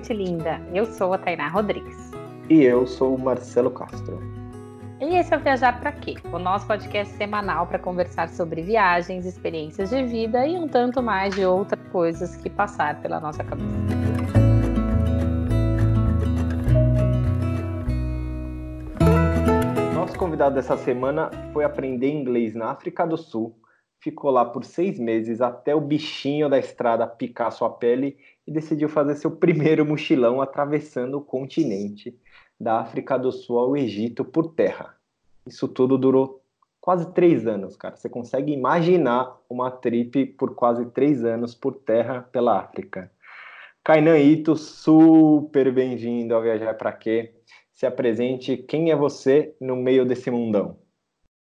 gente linda! Eu sou a Tainá Rodrigues. E eu sou o Marcelo Castro. E esse é o Viajar para Quê? O nosso podcast semanal para conversar sobre viagens, experiências de vida e um tanto mais de outras coisas que passar pela nossa cabeça. Nosso convidado dessa semana foi aprender inglês na África do Sul ficou lá por seis meses até o bichinho da estrada picar sua pele e decidiu fazer seu primeiro mochilão atravessando o continente, da África do Sul ao Egito por terra. Isso tudo durou quase três anos, cara. Você consegue imaginar uma trip por quase três anos por terra pela África. Kainan Ito, super bem-vindo ao Viajar para Quê? Se apresente, quem é você no meio desse mundão?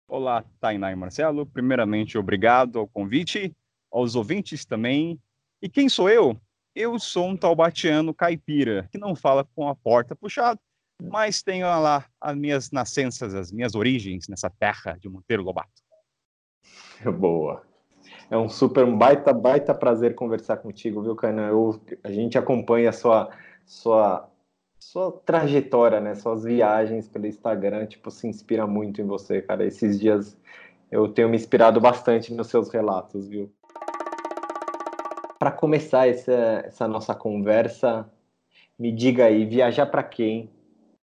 Olá, Tainá e Marcelo. Primeiramente, obrigado ao convite, aos ouvintes também. E quem sou eu? Eu sou um taubatiano caipira, que não fala com a porta puxada, mas tenho lá as minhas nascenças, as minhas origens nessa terra de Monteiro Lobato. Boa. É um super, um baita, baita prazer conversar contigo, viu, Cana? Eu, a gente acompanha a sua, sua sua trajetória, né? Suas viagens pelo Instagram, tipo, se inspira muito em você, cara. Esses dias eu tenho me inspirado bastante nos seus relatos, viu? Para começar essa, essa nossa conversa, me diga aí, viajar para quem?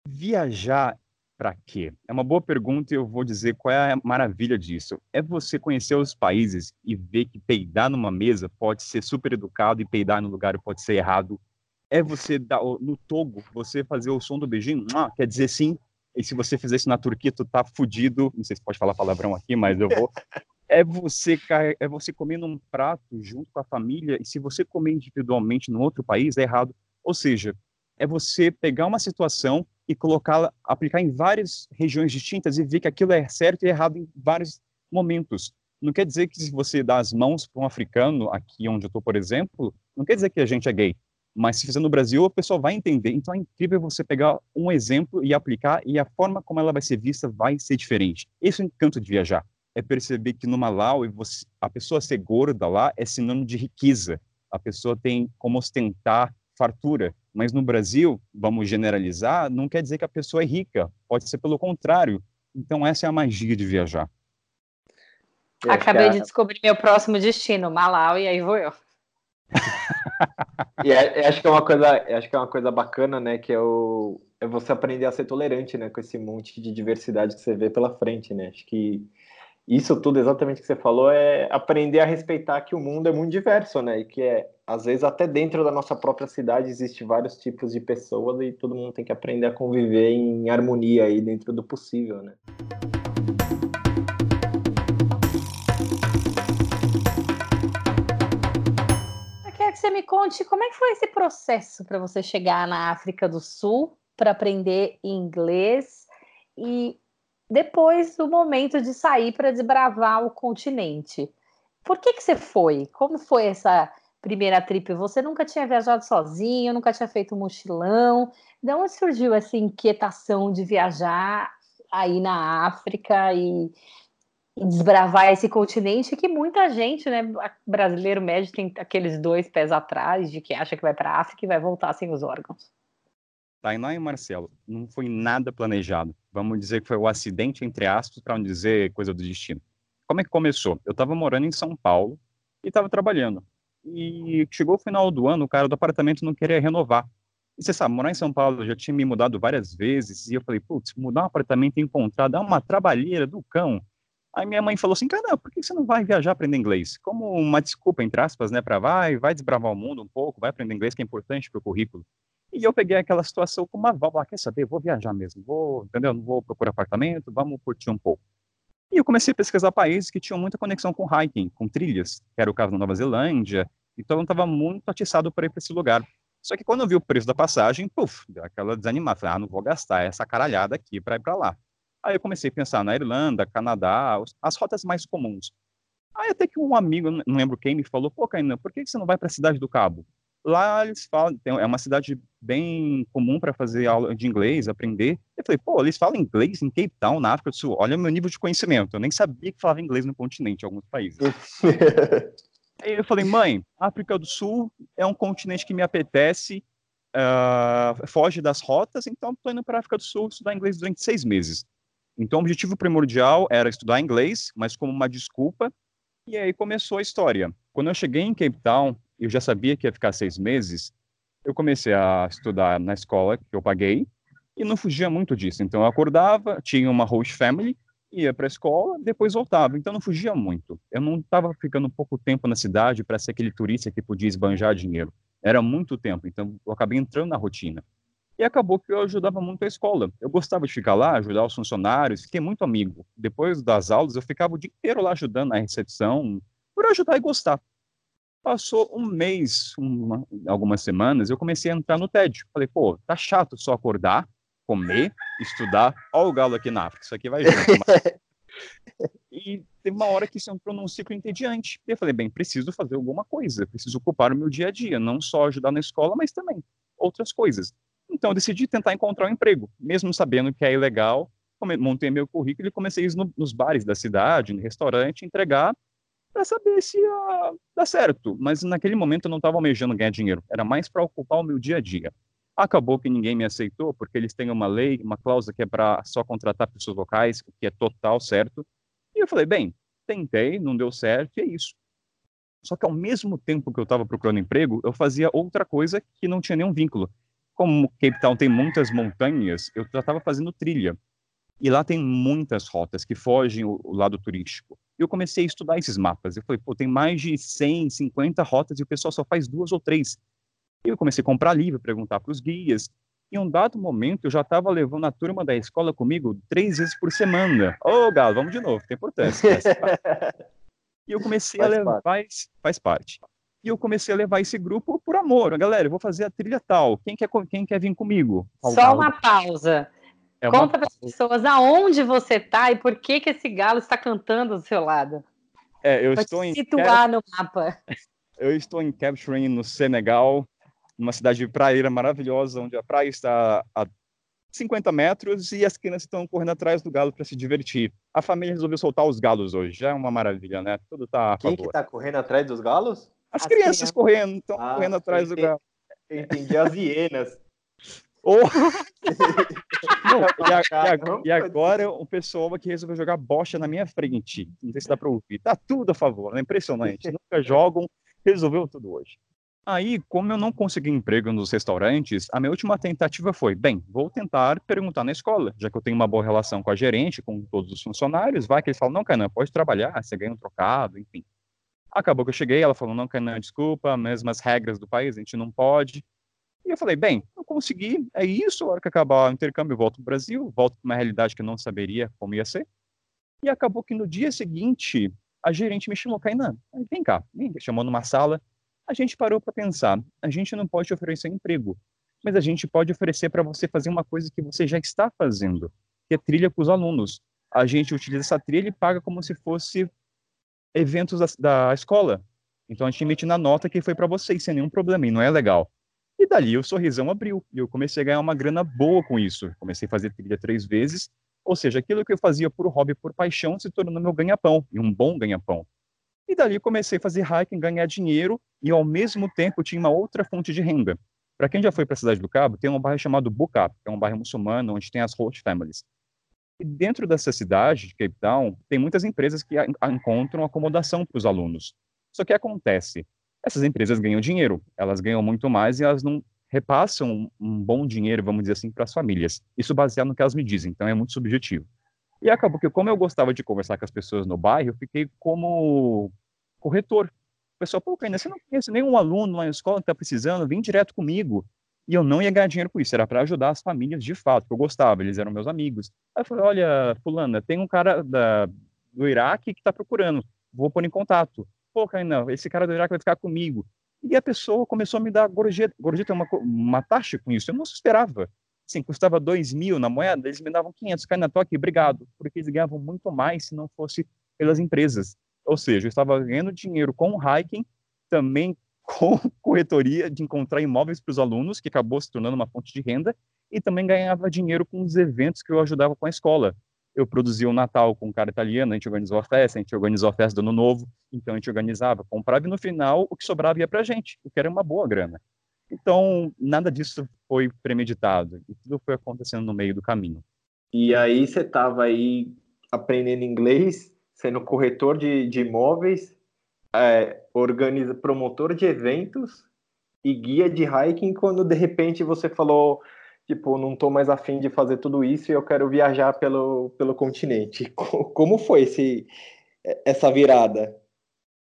Viajar para quê? É uma boa pergunta e eu vou dizer qual é a maravilha disso. É você conhecer os países e ver que peidar numa mesa pode ser super educado e peidar no lugar pode ser errado é você dar no Togo, você fazer o som do beijinho, quer dizer sim. E se você fizer isso na Turquia, tu tá fudido. Não sei se pode falar palavrão aqui, mas eu vou. É você, é você comer num prato junto com a família, e se você comer individualmente num outro país, é errado. Ou seja, é você pegar uma situação e colocá-la, aplicar em várias regiões distintas e ver que aquilo é certo e errado em vários momentos. Não quer dizer que se você dá as mãos para um africano, aqui onde eu estou, por exemplo, não quer dizer que a gente é gay. Mas se fizer no Brasil, o pessoal vai entender. Então é incrível você pegar um exemplo e aplicar, e a forma como ela vai ser vista vai ser diferente. Esse é o encanto de viajar. É perceber que no Malawi, você, a pessoa ser gorda lá é sinônimo de riqueza. A pessoa tem como ostentar fartura. Mas no Brasil, vamos generalizar, não quer dizer que a pessoa é rica. Pode ser pelo contrário. Então essa é a magia de viajar. Acabei de descobrir meu próximo destino, Malawi, e aí vou eu. e é, é, acho que é uma coisa, acho que é uma coisa bacana, né? Que é, o, é você aprender a ser tolerante, né? Com esse monte de diversidade que você vê pela frente, né? Acho que isso tudo exatamente que você falou é aprender a respeitar que o mundo é muito diverso, né? E que é às vezes até dentro da nossa própria cidade existe vários tipos de pessoas e todo mundo tem que aprender a conviver em harmonia aí dentro do possível, né? que você me conte como é que foi esse processo para você chegar na África do Sul para aprender inglês e depois o momento de sair para desbravar o continente. Por que que você foi? Como foi essa primeira trip? Você nunca tinha viajado sozinho, nunca tinha feito mochilão. De onde surgiu essa inquietação de viajar aí na África e desbravar esse continente que muita gente, né, brasileiro médio tem aqueles dois pés atrás de que acha que vai para a África e vai voltar sem os órgãos. Tainá e Marcelo, não foi nada planejado. Vamos dizer que foi o acidente, entre aspas, para não dizer coisa do destino. Como é que começou? Eu estava morando em São Paulo e estava trabalhando. E chegou o final do ano, o cara do apartamento não queria renovar. E você sabe, morar em São Paulo, eu já tinha me mudado várias vezes, e eu falei, putz, mudar um apartamento e encontrar, dá uma trabalheira do cão. Aí minha mãe falou assim, cara, por que você não vai viajar aprender inglês? Como uma desculpa, entre aspas, né, para vai, vai desbravar o mundo um pouco, vai aprender inglês, que é importante para o currículo. E eu peguei aquela situação como uma válvula, ah, quer saber, vou viajar mesmo, vou, entendeu? Não vou procurar apartamento, vamos curtir um pouco. E eu comecei a pesquisar países que tinham muita conexão com hiking, com trilhas, que era o caso da Nova Zelândia, então eu estava muito atiçado para ir para esse lugar. Só que quando eu vi o preço da passagem, puf, deu aquela desanimada, falei, ah, não vou gastar essa caralhada aqui para ir para lá. Aí eu comecei a pensar na Irlanda, Canadá, as rotas mais comuns. Aí até que um amigo, não lembro quem, me falou, pô, Caína, por que você não vai para a Cidade do Cabo? Lá eles falam, é uma cidade bem comum para fazer aula de inglês, aprender. Eu falei, pô, eles falam inglês em Cape Town, na África do Sul. Olha o meu nível de conhecimento. Eu nem sabia que falava inglês no continente, em alguns países. Aí eu falei, mãe, África do Sul é um continente que me apetece. uh, foge das rotas, então estou indo para a África do Sul estudar inglês durante seis meses. Então, o objetivo primordial era estudar inglês, mas como uma desculpa, e aí começou a história. Quando eu cheguei em Cape Town, eu já sabia que ia ficar seis meses, eu comecei a estudar na escola que eu paguei, e não fugia muito disso. Então, eu acordava, tinha uma host family, ia para a escola, depois voltava. Então, não fugia muito. Eu não estava ficando pouco tempo na cidade para ser aquele turista que podia esbanjar dinheiro. Era muito tempo, então eu acabei entrando na rotina. E acabou que eu ajudava muito a escola. Eu gostava de ficar lá, ajudar os funcionários, fiquei muito amigo. Depois das aulas, eu ficava o dia inteiro lá ajudando na recepção, por ajudar e gostar. Passou um mês, uma, algumas semanas, eu comecei a entrar no TED. Falei, pô, tá chato só acordar, comer, estudar. Olha o galo aqui na África, isso aqui vai junto. e teve uma hora que isso entrou num ciclo entediante. E eu falei, bem, preciso fazer alguma coisa, preciso ocupar o meu dia a dia, não só ajudar na escola, mas também outras coisas. Então, eu decidi tentar encontrar um emprego, mesmo sabendo que é ilegal. Montei meu currículo e comecei a ir no, nos bares da cidade, no restaurante, entregar para saber se ia dar certo. Mas naquele momento eu não estava almejando ganhar dinheiro, era mais para ocupar o meu dia a dia. Acabou que ninguém me aceitou, porque eles têm uma lei, uma cláusula que é para só contratar pessoas locais, o que é total certo. E eu falei, bem, tentei, não deu certo, e é isso. Só que ao mesmo tempo que eu estava procurando emprego, eu fazia outra coisa que não tinha nenhum vínculo. Como Cape Town tem muitas montanhas, eu já estava fazendo trilha. E lá tem muitas rotas que fogem o, lado turístico. E eu comecei a estudar esses mapas. Eu falei, pô, tem mais de 100, 50 rotas e o pessoal só faz duas ou três. Eu comecei a comprar livro, perguntar para os guias. Em um dado momento, eu já estava levando a turma da escola comigo três vezes por semana. Ô, oh, Galo, vamos de novo, tem importância. e eu comecei faz a levar, parte. faz parte. E eu comecei a levar esse grupo por amor. Galera, eu vou fazer a trilha tal. Quem quer, quem quer vir comigo? Só uma pausa. É Conta para as pessoas aonde você está e por que, que esse galo está cantando do seu lado. É, eu estou em situar no mapa. Eu estou em Capturing, no Senegal, numa cidade praieira maravilhosa, onde a praia está a 50 metros e as crianças estão correndo atrás do galo para se divertir. A família resolveu soltar os galos hoje, já é uma maravilha, né? Tudo tá a Quem favor. que tá correndo atrás dos galos? As, as crianças, crianças, correndo, estão ah, correndo atrás do galo. Entendi as hienas. Oh. Não, e, a, e, a, e, agora o pessoal aqui resolveu jogar bocha na minha frente. Não sei se dá para ouvir. Tá tudo a favor, é impressionante. Nunca jogam, resolveu tudo hoje. Aí, como eu não consegui emprego nos restaurantes, a minha última tentativa foi: bem, vou tentar perguntar na escola, já que eu tenho uma boa relação com a gerente, com todos os funcionários. Vai que eles falam: não, Canan, pode trabalhar, você ganha um trocado, enfim. Acabou que eu cheguei, ela falou: não, Canan, desculpa, mesmas regras do país, a gente não pode. E eu falei: bem, eu consegui, é isso, a hora que acabar o intercâmbio, eu volto para o Brasil, volto para uma realidade que eu não saberia como ia ser. E acabou que no dia seguinte, a gerente me chamou: Kainan, vem cá, vem, chamou numa sala a gente parou para pensar, a gente não pode oferecer emprego, mas a gente pode oferecer para você fazer uma coisa que você já está fazendo, que é trilha com os alunos. A gente utiliza essa trilha e paga como se fosse eventos da, da escola. Então a gente emite na nota que foi para vocês, sem nenhum problema, e não é legal. E dali o sorrisão abriu, e eu comecei a ganhar uma grana boa com isso. Comecei a fazer trilha três vezes, ou seja, aquilo que eu fazia por hobby, por paixão, se tornou meu ganha-pão, e um bom ganha-pão. E dali comecei a fazer hiking, ganhar dinheiro e ao mesmo tempo tinha uma outra fonte de renda. Para quem já foi para a Cidade do Cabo, tem um bairro chamado Bucap, que é um bairro muçulmano onde tem as host families. E dentro dessa cidade, de Cape Town, tem muitas empresas que encontram acomodação para os alunos. Só que acontece, essas empresas ganham dinheiro, elas ganham muito mais e elas não repassam um bom dinheiro, vamos dizer assim, para as famílias. Isso baseado no que elas me dizem, então é muito subjetivo. E acabou que, como eu gostava de conversar com as pessoas no bairro, eu fiquei como corretor. O pessoal, pô, Caína, você não conhece nenhum aluno lá na escola que está precisando, vem direto comigo. E eu não ia ganhar dinheiro com isso, era para ajudar as famílias de fato, que eu gostava, eles eram meus amigos. Aí eu falei, olha, fulana, tem um cara da, do Iraque que está procurando, vou pôr em contato. Pô, Caína, esse cara do Iraque vai ficar comigo. E a pessoa começou a me dar gorjeta, gorjeta uma, uma taxa com isso, eu não esperava assim, custava 2 mil na moeda, eles me davam 500, cai na toque, obrigado, porque eles ganhavam muito mais se não fosse pelas empresas. Ou seja, eu estava ganhando dinheiro com o hiking, também com corretoria de encontrar imóveis para os alunos, que acabou se tornando uma fonte de renda, e também ganhava dinheiro com os eventos que eu ajudava com a escola. Eu produzia o um Natal com um cara italiano, a gente organizou a festa, a gente organizou a festa do Ano Novo, então a gente organizava, comprava e no final o que sobrava ia para a gente, o que era uma boa grana. Então, nada disso foi premeditado. E tudo foi acontecendo no meio do caminho. E aí você estava aí aprendendo inglês, sendo corretor de, de imóveis, é, organiza, promotor de eventos e guia de hiking, quando de repente você falou, tipo, não estou mais afim de fazer tudo isso e eu quero viajar pelo, pelo continente. Como foi esse, essa virada?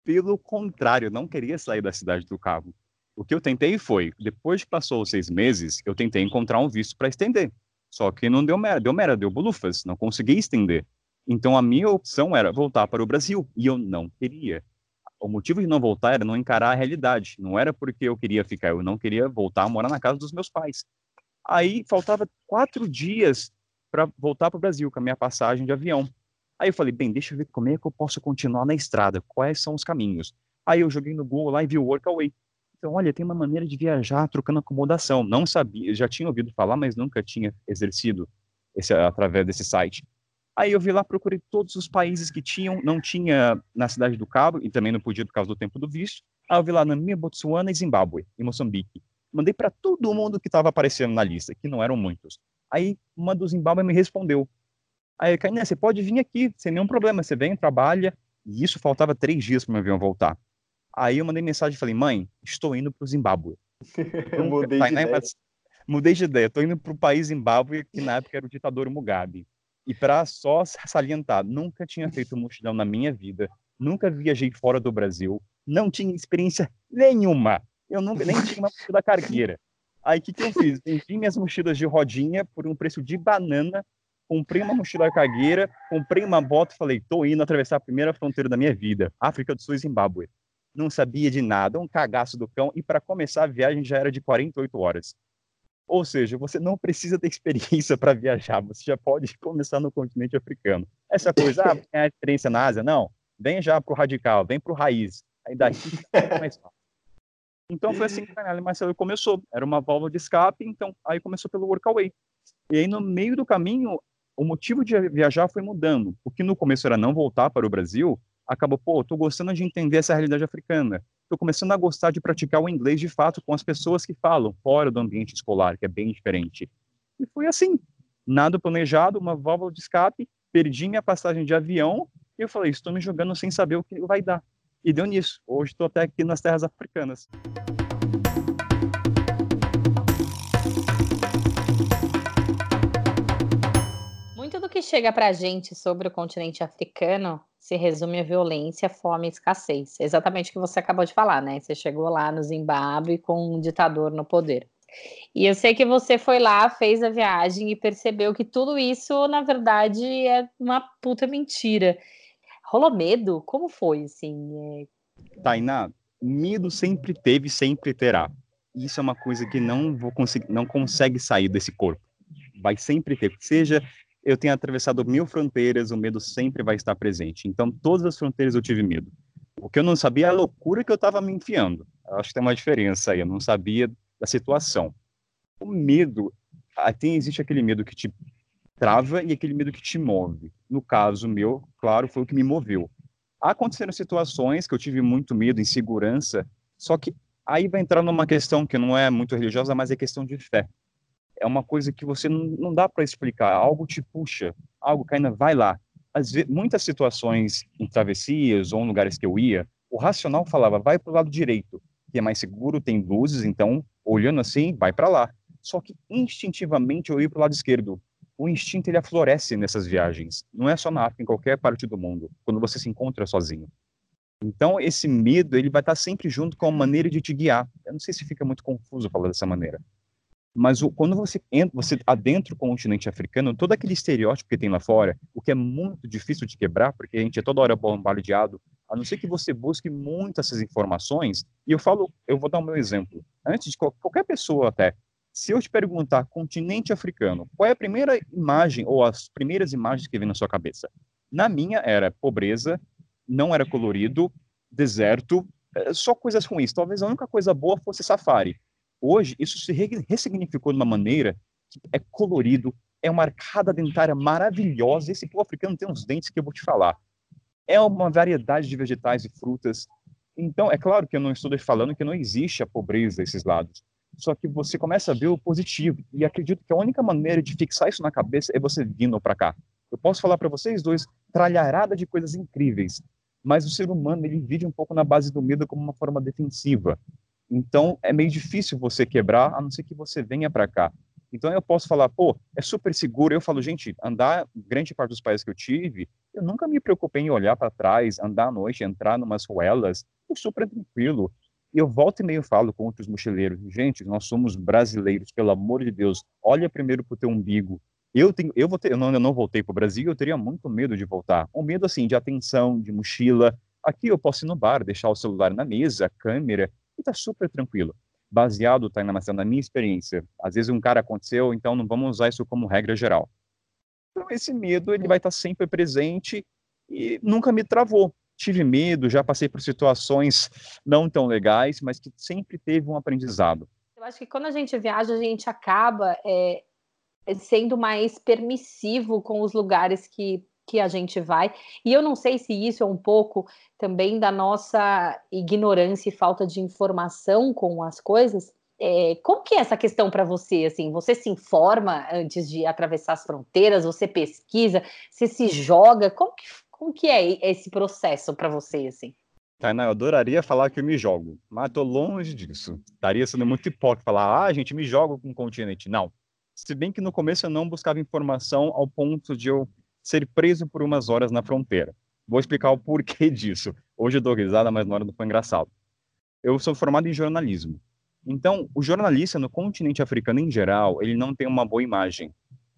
Pelo contrário, não queria sair da cidade do Cabo. O que eu tentei foi, depois que passou os seis meses, eu tentei encontrar um visto para estender. Só que não deu mera, deu mera, deu bolufas, não consegui estender. Então a minha opção era voltar para o Brasil, e eu não queria. O motivo de não voltar era não encarar a realidade. Não era porque eu queria ficar, eu não queria voltar a morar na casa dos meus pais. Aí faltava quatro dias para voltar para o Brasil com a minha passagem de avião. Aí eu falei, bem, deixa eu ver como é que eu posso continuar na estrada, quais são os caminhos. Aí eu joguei no Google lá e vi o Workaway. Então, olha, tem uma maneira de viajar trocando acomodação. Não sabia, já tinha ouvido falar, mas nunca tinha exercido esse, através desse site. Aí eu vi lá, procurei todos os países que tinham, não tinha na Cidade do Cabo, e também não podia por causa do tempo do visto. Aí eu vi lá Namíbia, Botsuana e Zimbábue, e Moçambique. Mandei para todo mundo que estava aparecendo na lista, que não eram muitos. Aí uma do Zimbábue me respondeu. Aí, Kainé, você pode vir aqui, sem nenhum problema. Você vem, trabalha. E isso faltava três dias para meu avião voltar. Aí eu mandei mensagem e falei, mãe, estou indo para o Zimbábue. mudei, de ideia. mudei de ideia. Estou indo para o país Zimbábue, que na época era o ditador Mugabe. E para só salientar, nunca tinha feito mochilão na minha vida, nunca viajei fora do Brasil, não tinha experiência nenhuma. Eu nunca nem tinha uma mochila cargueira. Aí o que, que eu fiz? Vendi minhas mochilas de rodinha por um preço de banana, comprei uma mochila cargueira, comprei uma bota e falei, tô indo atravessar a primeira fronteira da minha vida, África do Sul e Zimbábue não sabia de nada, um cagaço do cão, e para começar a viagem já era de 48 horas. Ou seja, você não precisa ter experiência para viajar, você já pode começar no continente africano. Essa coisa, ah, tem a experiência na Ásia? Não, vem já para o radical, vem para o raiz. Aí daqui fica mais fácil. Então foi assim que o Canal Marcelo começou. Era uma válvula de escape, então aí começou pelo Workaway. E aí no meio do caminho, o motivo de viajar foi mudando. O que no começo era não voltar para o Brasil, acabou, pô, tô gostando de entender essa realidade africana. Tô começando a gostar de praticar o inglês de fato com as pessoas que falam fora do ambiente escolar, que é bem diferente. E foi assim, nada planejado, uma válvula de escape, perdi minha passagem de avião e eu falei, estou me jogando sem saber o que vai dar. E deu nisso. Hoje estou até aqui nas terras africanas. Muito do que chega para a gente sobre o continente africano se resume a violência, fome e escassez. Exatamente o que você acabou de falar, né? Você chegou lá no Zimbábue com um ditador no poder. E eu sei que você foi lá, fez a viagem e percebeu que tudo isso, na verdade, é uma puta mentira. Rolou medo? Como foi, assim? É... Tainá, medo sempre teve, sempre terá. Isso é uma coisa que não vou conseguir, não consegue sair desse corpo. Vai sempre ter, seja eu tenho atravessado mil fronteiras, o medo sempre vai estar presente. Então, todas as fronteiras eu tive medo. O que eu não sabia é a loucura que eu estava me enfiando. Acho que tem uma diferença aí. Eu não sabia da situação. O medo, tem, existe aquele medo que te trava e aquele medo que te move. No caso meu, claro, foi o que me moveu. Aconteceram situações que eu tive muito medo, insegurança, só que aí vai entrar numa questão que não é muito religiosa, mas é questão de fé é uma coisa que você não, não dá para explicar. Algo te puxa, algo que ainda vai lá. Muitas situações em travessias ou em lugares que eu ia, o racional falava, vai para o lado direito, que é mais seguro, tem luzes, então, olhando assim, vai para lá. Só que instintivamente eu ia para o lado esquerdo. O instinto ele aflorece nessas viagens. Não é só na África, em qualquer parte do mundo, quando você se encontra sozinho. Então, esse medo, ele vai estar sempre junto com a maneira de te guiar. Eu não sei se fica muito confuso falar dessa maneira. Mas o, quando você entra, você adentra o continente africano, todo aquele estereótipo que tem lá fora, o que é muito difícil de quebrar, porque a gente é toda hora bombardeado, a não ser que você busque muitas essas informações. E eu falo, eu vou dar o meu exemplo. Antes de qualquer pessoa até, se eu te perguntar continente africano, qual é a primeira imagem ou as primeiras imagens que vem na sua cabeça? Na minha era pobreza, não era colorido, deserto, é, só coisas ruins. Talvez a única coisa boa fosse safari. Hoje, isso se ressignificou de uma maneira que é colorido, é uma arcada dentária maravilhosa. Esse povo africano tem uns dentes que eu vou te falar. É uma variedade de vegetais e frutas. Então, é claro que eu não estou falando que não existe a pobreza desses lados, só que você começa a ver o positivo. E acredito que a única maneira de fixar isso na cabeça é você vindo para cá. Eu posso falar para vocês dois tralharada de coisas incríveis, mas o ser humano ele vive um pouco na base do medo como uma forma defensiva. Então é meio difícil você quebrar, a não ser que você venha para cá. Então eu posso falar, pô, é super seguro. Eu falo, gente, andar grande parte dos países que eu tive, eu nunca me preocupei em olhar para trás, andar à noite, entrar numas ruelas, super tranquilo. Eu volto e meio falo com outros mochileiros, gente, nós somos brasileiros, pelo amor de Deus, olha primeiro para o teu umbigo. Eu tenho, eu vou ter, eu não, eu não voltei para o Brasil, eu teria muito medo de voltar. Um medo assim de atenção, de mochila. Aqui eu posso ir no bar, deixar o celular na mesa, câmera, e tá super tranquilo. Baseado, tá, na minha experiência. Às vezes um cara aconteceu, então não vamos usar isso como regra geral. Então esse medo ele vai estar tá sempre presente e nunca me travou tive medo, já passei por situações não tão legais, mas que sempre teve um aprendizado. Eu acho que quando a gente viaja, a gente acaba é, sendo mais permissivo com os lugares que, que a gente vai. E eu não sei se isso é um pouco também da nossa ignorância e falta de informação com as coisas. É, como que é essa questão para você? Assim, você se informa antes de atravessar as fronteiras? Você pesquisa? Você se joga? Como que como que é esse processo para você, assim? Tainá, eu adoraria falar que eu me jogo, mas tô longe disso. Estaria sendo muito hipócrita falar, ah, gente, me jogo com o continente. Não. Se bem que no começo eu não buscava informação ao ponto de eu ser preso por umas horas na fronteira. Vou explicar o porquê disso. Hoje eu dou risada, mas na hora não foi engraçado. Eu sou formado em jornalismo. Então, o jornalista no continente africano em geral, ele não tem uma boa imagem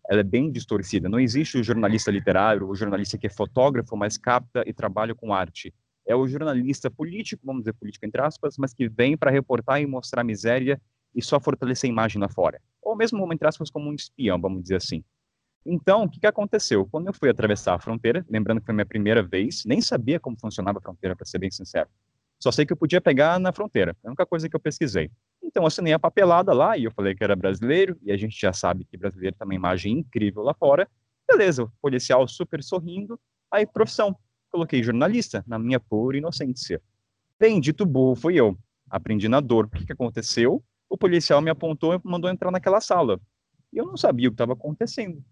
ela é bem distorcida. Não existe o jornalista literário, o jornalista que é fotógrafo, mas capta e trabalha com arte. É o jornalista político, vamos dizer político entre aspas, mas que vem para reportar e mostrar miséria e só fortalecer a imagem lá fora. Ou mesmo, entre aspas, como um espião, vamos dizer assim. Então, o que, que aconteceu? Quando eu fui atravessar a fronteira, lembrando que foi minha primeira vez, nem sabia como funcionava a fronteira, para ser bem sincero. Só sei que eu podia pegar na fronteira. É a única coisa que eu pesquisei. Então, assinei a papelada lá e eu falei que era brasileiro, e a gente já sabe que brasileiro tem uma imagem incrível lá fora. Beleza, o policial super sorrindo. Aí, profissão. Coloquei jornalista, na minha pura inocência. Bem, dito burro, fui eu. Aprendi na dor. O que, que aconteceu? O policial me apontou e mandou entrar naquela sala. E eu não sabia o que estava acontecendo.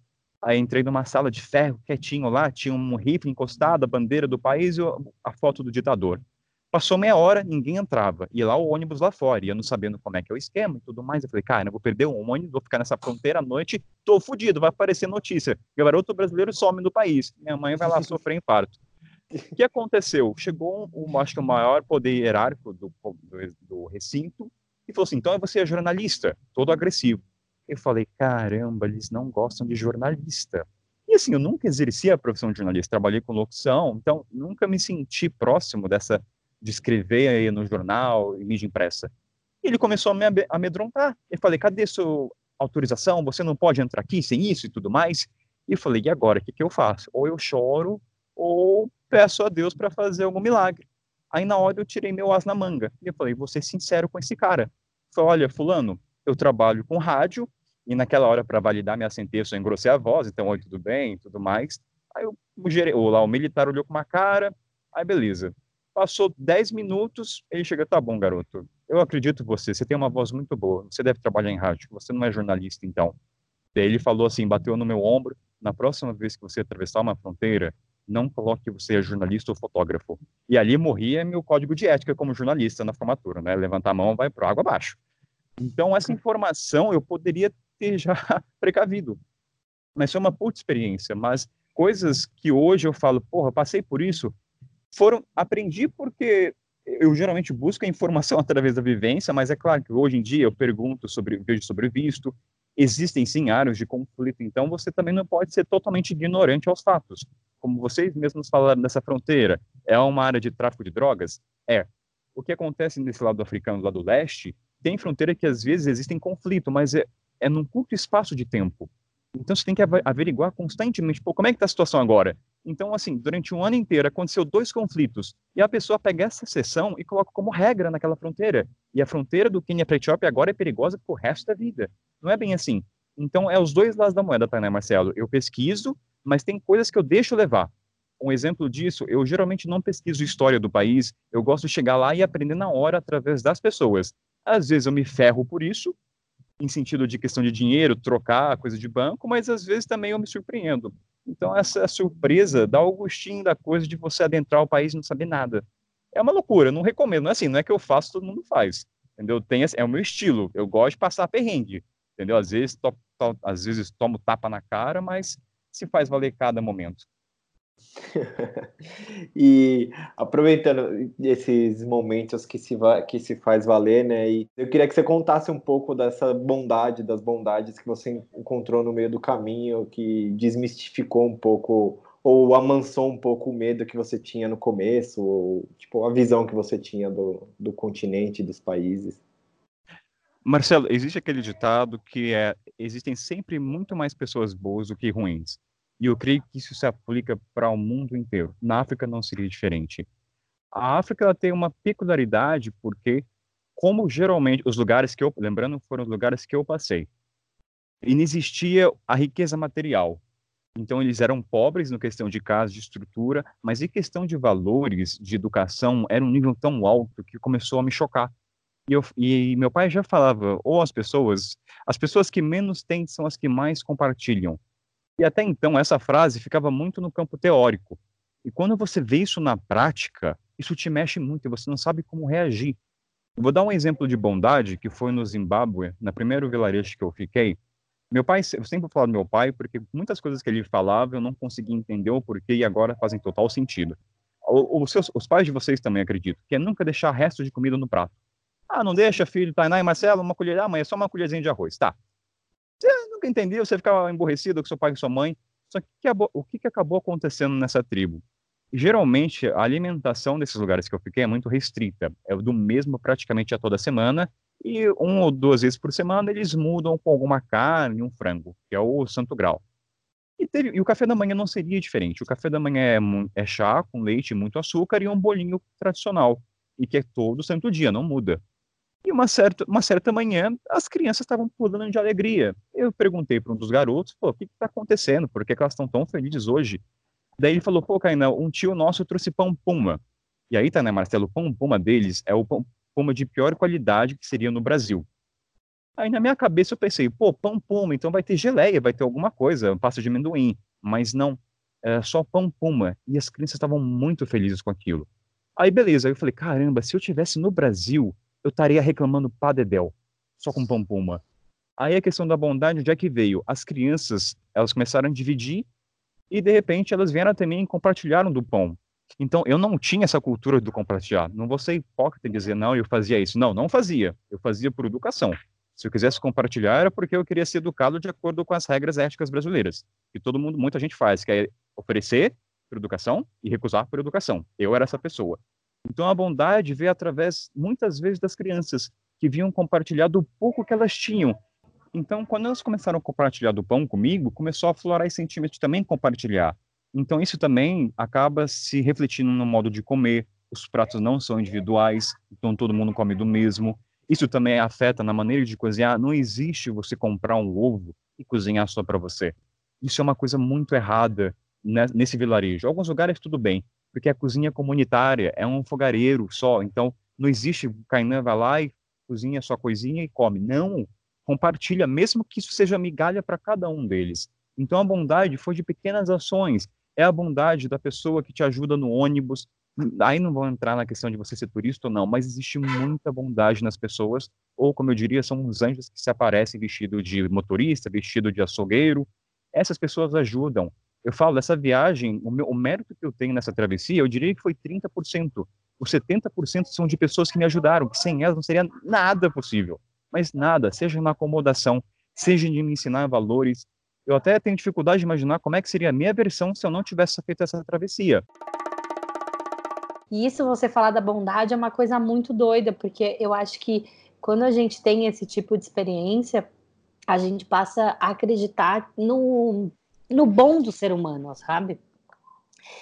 Aí entrei numa sala de ferro, quietinho lá, tinha um rifle encostado, a bandeira do país e a foto do ditador. Passou meia hora, ninguém entrava. E lá o ônibus lá fora, e eu não sabendo como é que é o esquema e tudo mais. Eu falei, cara, eu vou perder um ônibus, vou ficar nessa fronteira à noite, tô fudido, vai aparecer notícia. Garoto brasileiro some do país. Minha mãe vai lá sofrer infarto. O que aconteceu? Chegou, um, acho que o maior poder hierárquico do, do, do recinto e falou assim: então você é jornalista, todo agressivo. Eu falei: caramba, eles não gostam de jornalista. E assim, eu nunca exerci a profissão de jornalista, trabalhei com locução, então nunca me senti próximo dessa de escrever aí no jornal, em mídia impressa. E ele começou a me amedrontar. Eu falei, cadê sua autorização? Você não pode entrar aqui sem isso e tudo mais. E eu falei, e agora, o que, que eu faço? Ou eu choro, ou peço a Deus para fazer algum milagre. Aí na hora eu tirei meu as na manga. E eu falei, vou ser sincero com esse cara. Falei, olha, fulano, eu trabalho com rádio, e naquela hora, para validar minha sentença, eu engrossei a voz, então, oi, tudo bem, tudo mais. Aí o, o, lá, o militar olhou com uma cara, aí beleza. Passou 10 minutos, ele chega, tá bom, garoto, eu acredito em você, você tem uma voz muito boa, você deve trabalhar em rádio, você não é jornalista, então. Daí ele falou assim, bateu no meu ombro, na próxima vez que você atravessar uma fronteira, não coloque que você é jornalista ou fotógrafo. E ali morria meu código de ética como jornalista na formatura, né? Levantar a mão, vai para água abaixo. Então, essa informação eu poderia ter já precavido. Mas foi uma puta experiência. Mas coisas que hoje eu falo, porra, passei por isso, foram aprendi porque eu geralmente busco a informação através da vivência, mas é claro que hoje em dia eu pergunto sobre vejo sobre visto, existem sim áreas de conflito, então você também não pode ser totalmente ignorante aos fatos. Como vocês mesmos falaram dessa fronteira, é uma área de tráfico de drogas? É. O que acontece nesse lado africano, lado leste, tem fronteira que às vezes existem conflito, mas é, é num curto espaço de tempo. Então você tem que averiguar constantemente, pô, como é que está a situação agora? Então, assim, durante um ano inteiro aconteceu dois conflitos e a pessoa pega essa sessão e coloca como regra naquela fronteira. E a fronteira do Quênia para a Etiópia agora é perigosa pro resto da vida. Não é bem assim. Então, é os dois lados da moeda, tá, né, Marcelo? Eu pesquiso, mas tem coisas que eu deixo levar. Um exemplo disso, eu geralmente não pesquiso história do país, eu gosto de chegar lá e aprender na hora através das pessoas. Às vezes eu me ferro por isso, em sentido de questão de dinheiro, trocar coisa de banco, mas às vezes também eu me surpreendo. Então, essa surpresa dá o gostinho da coisa de você adentrar o país e não saber nada. É uma loucura, não recomendo. Não é assim, não é que eu faço, todo mundo faz. Entendeu? Tem, é o meu estilo. Eu gosto de passar perrengue. Entendeu? Às vezes, to, to, às vezes tomo tapa na cara, mas se faz valer cada momento. e aproveitando esses momentos que se, que se faz valer, né? E eu queria que você contasse um pouco dessa bondade, das bondades que você encontrou no meio do caminho, que desmistificou um pouco ou amansou um pouco o medo que você tinha no começo, ou tipo a visão que você tinha do, do continente, dos países. Marcelo, existe aquele ditado que é existem sempre muito mais pessoas boas do que ruins. E eu creio que isso se aplica para o mundo inteiro. Na África não seria diferente. A África tem uma peculiaridade porque, como geralmente os lugares que eu, lembrando, foram os lugares que eu passei, e não existia a riqueza material. Então eles eram pobres no questão de casa, de estrutura, mas em questão de valores, de educação, era um nível tão alto que começou a me chocar. E, eu, e meu pai já falava, ou as pessoas, as pessoas que menos têm são as que mais compartilham. E até então, essa frase ficava muito no campo teórico. E quando você vê isso na prática, isso te mexe muito e você não sabe como reagir. Eu vou dar um exemplo de bondade que foi no Zimbábue, na primeiro vilarejo que eu fiquei. Meu pai, eu sempre falo do meu pai porque muitas coisas que ele falava eu não conseguia entender o porquê e agora fazem total sentido. Os, seus, os pais de vocês também acredito, que é nunca deixar resto de comida no prato. Ah, não deixa, filho, Tainá e Marcelo, uma colher, ah, mãe, é só uma colherzinha de arroz. Tá, você nunca entendeu, você ficava emborrecido com seu pai e sua mãe. Só que o que, acabou acontecendo nessa tribo? Geralmente, a alimentação desses lugares que eu fiquei é muito restrita. É do mesmo praticamente a toda semana. E uma ou duas vezes por semana eles mudam com alguma carne um frango, que é o santo grau. E, teve, e, o café da manhã não seria diferente. O café da manhã é, é chá com leite muito açúcar e um bolinho tradicional. E que é todo santo dia, não muda. Uma certa, uma certa manhã, as crianças estavam pulando de alegria. Eu perguntei para um dos garotos, pô, o que está acontecendo? Por que, que elas estão tão felizes hoje? Daí ele falou, pô, Caína, um tio nosso trouxe pão puma. E aí tá, né, Marcelo, o pão puma deles é o pão puma de pior qualidade que seria no Brasil. Aí na minha cabeça eu pensei, pô, pão puma, então vai ter geleia, vai ter alguma coisa, pasta de amendoim. Mas não, é só pão puma. E as crianças estavam muito felizes com aquilo. Aí beleza, aí eu falei, caramba, se eu tivesse no Brasil, eu estaria reclamando padedel, só com pão. Aí a questão da bondade, onde é que veio? As crianças, elas começaram a dividir e de repente elas vieram também e compartilharam do pão. Então eu não tinha essa cultura do compartilhar. Não vou ser hipócrita e dizer, não, eu fazia isso. Não, não fazia. Eu fazia por educação. Se eu quisesse compartilhar era porque eu queria ser educado de acordo com as regras éticas brasileiras. Que todo mundo, muita gente faz, que é oferecer por educação e recusar por educação. Eu era essa pessoa. Então a bondade veio através, muitas vezes, das crianças, que vinham compartilhar do pouco que elas tinham. Então, quando elas começaram a compartilhar do pão comigo, começou a florar esse sentimento de também compartilhar. Então, isso também acaba se refletindo no modo de comer. Os pratos não são individuais, então todo mundo come do mesmo. Isso também afeta na maneira de cozinhar. Não existe você comprar um ovo e cozinhar só para você. Isso é uma coisa muito errada nesse vilarejo. Alguns lugares tudo bem, porque a cozinha comunitária é um fogareiro só, então não existe o Kainan vai lá e cozinha sua coisinha e come. Não, compartilha, mesmo que isso seja migalha para cada um deles. Então a bondade foi de pequenas ações. É a bondade da pessoa que te ajuda no ônibus. Aí não vou entrar na questão de você ser turista ou não, mas existe muita bondade nas pessoas, ou como eu diria, são os anjos que se aparecem vestido de motorista, vestido de açougueiro. Essas pessoas ajudam. Eu falo, dessa viagem, o, meu, o mérito que eu tenho nessa travessia, eu diria que foi 30%. Os 70% são de pessoas que me ajudaram, que sem elas não seria nada possível. Mas nada, seja na acomodação, seja de me ensinar valores. Eu até tenho dificuldade de imaginar como é que seria a minha versão se eu não tivesse feito essa travessia. E isso você falar da bondade é uma coisa muito doida, porque eu acho que quando a gente tem esse tipo de experiência, a gente passa a acreditar no no bom do ser humano, sabe?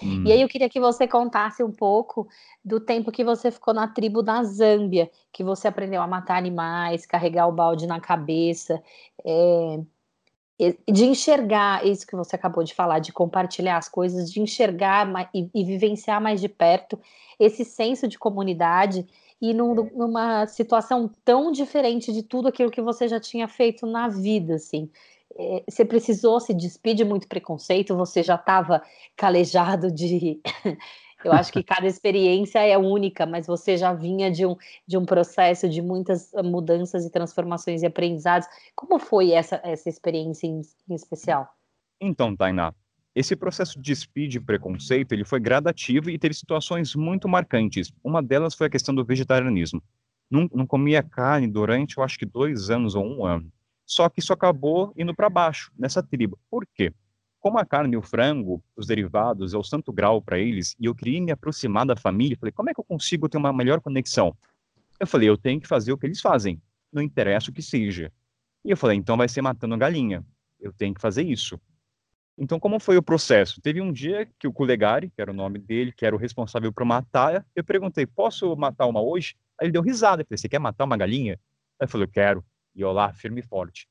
Hum. E aí eu queria que você contasse um pouco do tempo que você ficou na tribo da Zâmbia, que você aprendeu a matar animais, carregar o balde na cabeça, é, de enxergar isso que você acabou de falar, de compartilhar as coisas, de enxergar e, e vivenciar mais de perto esse senso de comunidade e num, numa situação tão diferente de tudo aquilo que você já tinha feito na vida, assim. É, você precisou se despedir de muito preconceito, você já estava calejado de. Eu acho que cada experiência é única, mas você já vinha de um, de um processo de muitas mudanças e transformações e aprendizados. Como foi essa, essa experiência em, em especial? Então, Tainá, esse processo de e preconceito ele foi gradativo e teve situações muito marcantes. Uma delas foi a questão do vegetarianismo. Não, não comia carne durante, eu acho que dois anos ou um ano. Só que isso acabou indo para baixo nessa tribo. Por quê? Como a carne e o frango, os derivados, é o santo grau para eles, e eu queria me aproximar da família, falei, como é que eu consigo ter uma melhor conexão? Eu falei, eu tenho que fazer o que eles fazem, não interessa o que seja. E eu falei, então vai ser matando galinha. Eu tenho que fazer isso. Então, como foi o processo? Teve um dia que o Kulegari, que era o nome dele, que era o responsável por matar, eu perguntei, posso matar uma hoje? Aí ele deu risada, eu falei, você quer matar uma galinha? Aí eu quero. E eu lá, firme e forte.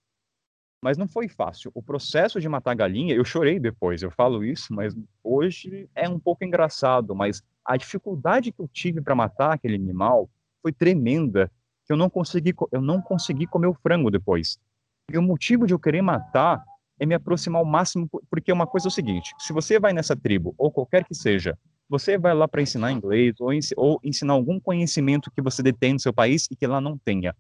Mas não foi fácil. O processo de matar galinha, eu chorei depois, eu falo isso, mas hoje é um pouco engraçado, mas a dificuldade que eu tive para matar aquele animal foi tremenda, que eu não consegui, eu não consegui comer o frango depois. E o motivo de eu querer matar é me aproximar ao máximo, porque uma coisa é o seguinte: se você vai nessa tribo, ou qualquer que seja, você vai lá para ensinar inglês ou, ensinar algum conhecimento que você detém no seu país e que lá não tenha.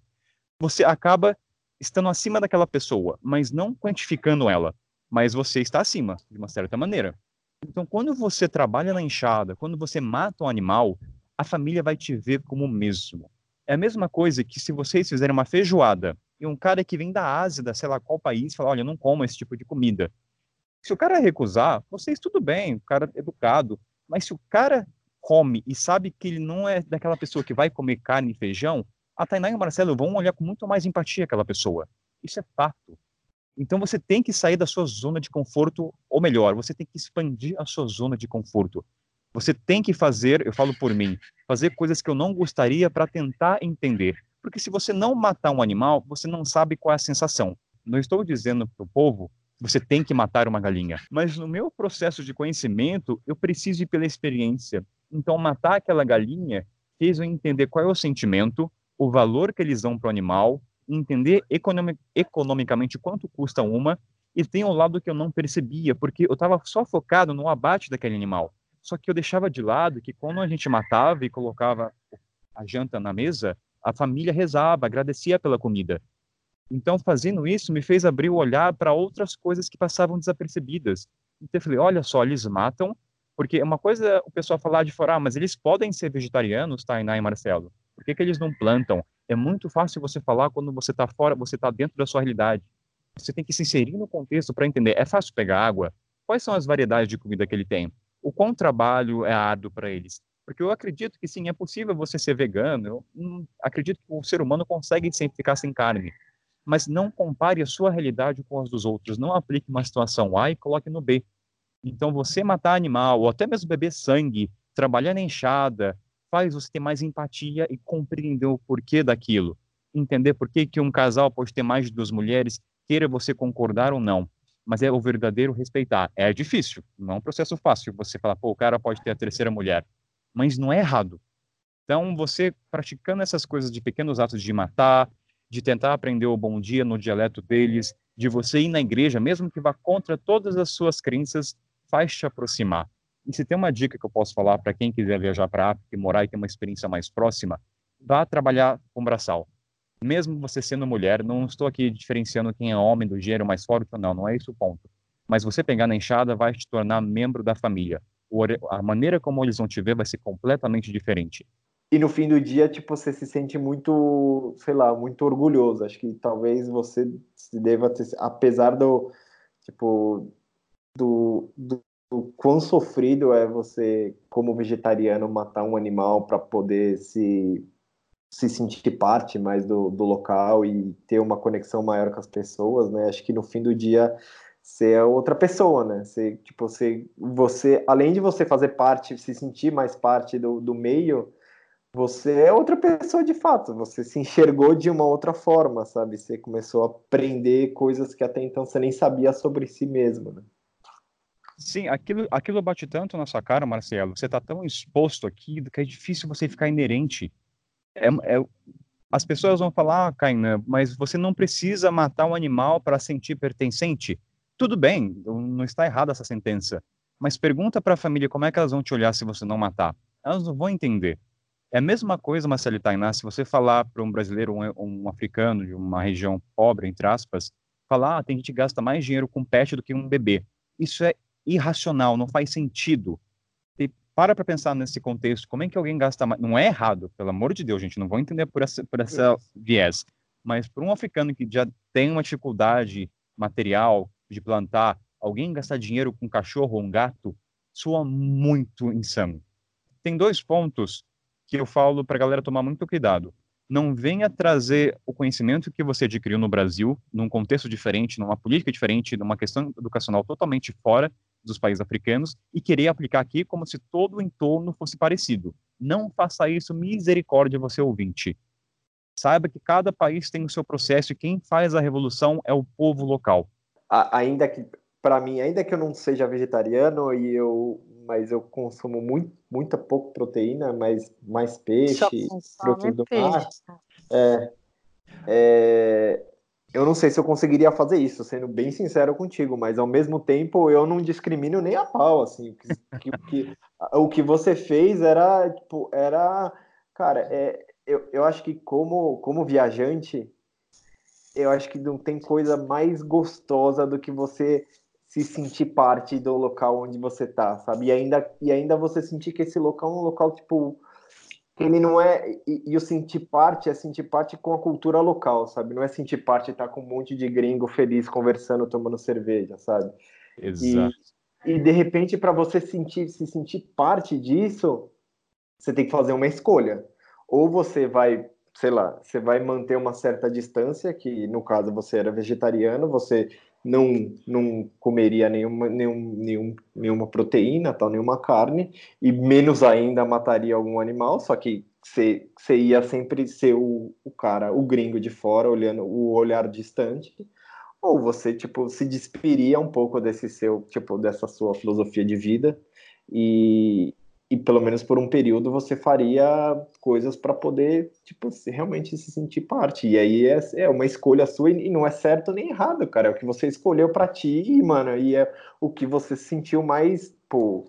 Você acaba estando acima daquela pessoa, mas não quantificando ela, mas você está acima, de uma certa maneira. Então, quando você trabalha na enxada, quando você mata um animal, a família vai te ver como o mesmo. É a mesma coisa que se vocês fizerem uma feijoada e um cara que vem da Ásia, da sei lá qual país, fala, olha, eu não como esse tipo de comida. Se o cara recusar, vocês tudo bem, o cara é educado, mas se o cara come e sabe que ele não é daquela pessoa que vai comer carne e feijão, a Tainá e o Marcelo vão olhar com muito mais empatia aquela pessoa. Isso é fato. Então você tem que sair da sua zona de conforto, ou melhor, você tem que expandir a sua zona de conforto. Você tem que fazer, eu falo por mim, fazer coisas que eu não gostaria para tentar entender. Porque se você não matar um animal, você não sabe qual é a sensação. Não estou dizendo para o povo que você tem que matar uma galinha, mas no meu processo de conhecimento, eu preciso ir pela experiência. Então, matar aquela galinha fez eu entender qual é o sentimento, o valor que eles dão para o animal, entender economic, economicamente quanto custa uma, e tem um lado que eu não percebia, porque eu estava só focado no abate daquele animal. Só que eu deixava de lado que quando a gente matava e colocava a janta na mesa, a família rezava, agradecia pela comida. Então, fazendo isso, me fez abrir o olhar para outras coisas que passavam desapercebidas. Então, eu falei: olha só, eles matam, porque uma coisa é o pessoal falar de fora, ah, mas eles podem ser vegetarianos, Tainá e Marcelo. Por que, que eles não plantam? É muito fácil você falar quando você está fora, você está dentro da sua realidade. Você tem que se inserir no contexto para entender. É fácil pegar água? Quais são as variedades de comida que ele tem? O quão trabalho é árduo para eles? Porque eu acredito que sim, é possível você ser vegano. Eu hum, acredito que o ser humano consegue sempre ficar sem carne. Mas não compare a sua realidade com as dos outros. Não aplique uma situação A e coloque no B. Então, você matar animal, ou até mesmo beber sangue, trabalhar na enxada, faz você ter mais empatia e compreender o porquê daquilo. Entender por que, que um casal pode ter mais de duas mulheres, queira você concordar ou não. Mas é o verdadeiro respeitar. É difícil, não é um processo fácil. Você falar, pô, o cara pode ter a terceira mulher mas não é errado. Então, você praticando essas coisas de pequenos atos de matar, de tentar aprender o bom dia no dialeto deles, de você ir na igreja, mesmo que vá contra todas as suas crenças, faz te aproximar. E se tem uma dica que eu posso falar para quem quiser viajar para a África e morar e ter uma experiência mais próxima, vá trabalhar com braçal. Mesmo você sendo mulher, não estou aqui diferenciando quem é homem do gênero mais forte ou não, não é esse o ponto. Mas você pegar na enxada vai te tornar membro da família a maneira como eles vão te ver vai ser completamente diferente. E no fim do dia, tipo, você se sente muito, sei lá, muito orgulhoso. Acho que talvez você deva ter, apesar do, tipo, do, do, do quão sofrido é você, como vegetariano, matar um animal para poder se se sentir parte mais do, do local e ter uma conexão maior com as pessoas, né? Acho que no fim do dia você é outra pessoa, né? Você, tipo, você, você, além de você fazer parte, se sentir mais parte do, do meio, você é outra pessoa de fato. Você se enxergou de uma outra forma, sabe? Você começou a aprender coisas que até então você nem sabia sobre si mesmo, né? Sim, aquilo, aquilo bate tanto na sua cara, Marcelo. Você tá tão exposto aqui que é difícil você ficar inerente. é, é, as pessoas vão falar, ah, Kainan, mas você não precisa matar um animal para sentir pertencente. Tudo bem, não está errada essa sentença. Mas pergunta para a família como é que elas vão te olhar se você não matar. Elas não vão entender. É a mesma coisa, Marcelo Tainá, se você falar para um brasileiro, um, um, africano de uma região pobre, entre aspas, falar, ah, tem gente que gasta mais dinheiro com pet do que um bebê. Isso é irracional, não faz sentido. E para para pensar nesse contexto, como é que alguém gasta mais? Não é errado, pelo amor de Deus, gente, não vou entender por essa, por essa viés. Mas para um africano que já tem uma dificuldade material de plantar, alguém gastar dinheiro com um cachorro ou um gato soa muito insano. Tem dois pontos que eu falo para a galera tomar muito cuidado. Não venha trazer o conhecimento que você adquiriu no Brasil, num contexto diferente, numa política diferente, numa questão educacional totalmente fora dos países africanos e querer aplicar aqui como se todo o entorno fosse parecido. Não faça isso, misericórdia, você ouvinte. Saiba que cada país tem o seu processo e quem faz a revolução é o povo local. Ainda que, para mim, ainda que eu não seja vegetariano e eu mas eu consumo muito, muita pouco proteína, mas mais peixe, frutos do mar. É, é, eu não sei se eu conseguiria fazer isso, sendo bem sincero contigo, mas ao mesmo tempo eu não discrimino nem a pau, assim, que, que, o que você fez era, tipo, era, cara, é, eu, eu acho que como, como viajante, eu acho que não tem coisa mais gostosa do que você se sentir parte do local onde você tá, sabe? E ainda, e ainda você sentir que esse local é um local, tipo, ele não é. E, e o sentir parte é sentir parte com a cultura local, sabe? Não é sentir parte estar tá com um monte de gringo feliz conversando, tomando cerveja, sabe? Exato. E, e de repente, para você sentir, se sentir parte disso, você tem que fazer uma escolha. Ou você vai sei lá, você vai manter uma certa distância, que no caso você era vegetariano, você não, não comeria nenhuma, nenhum, nenhum, nenhuma proteína, tal, nenhuma carne, e menos ainda mataria algum animal, só que você, ia sempre ser o, o cara, o gringo de fora, olhando o olhar distante, ou você, tipo, se despiria um pouco desse seu, tipo, dessa sua filosofia de vida e, e pelo menos por um período você faria coisas para poder tipo realmente se sentir parte. E aí é, é uma escolha sua e não é certo nem errado cara. É o que você escolheu para ti mano e é o que você sentiu mais pô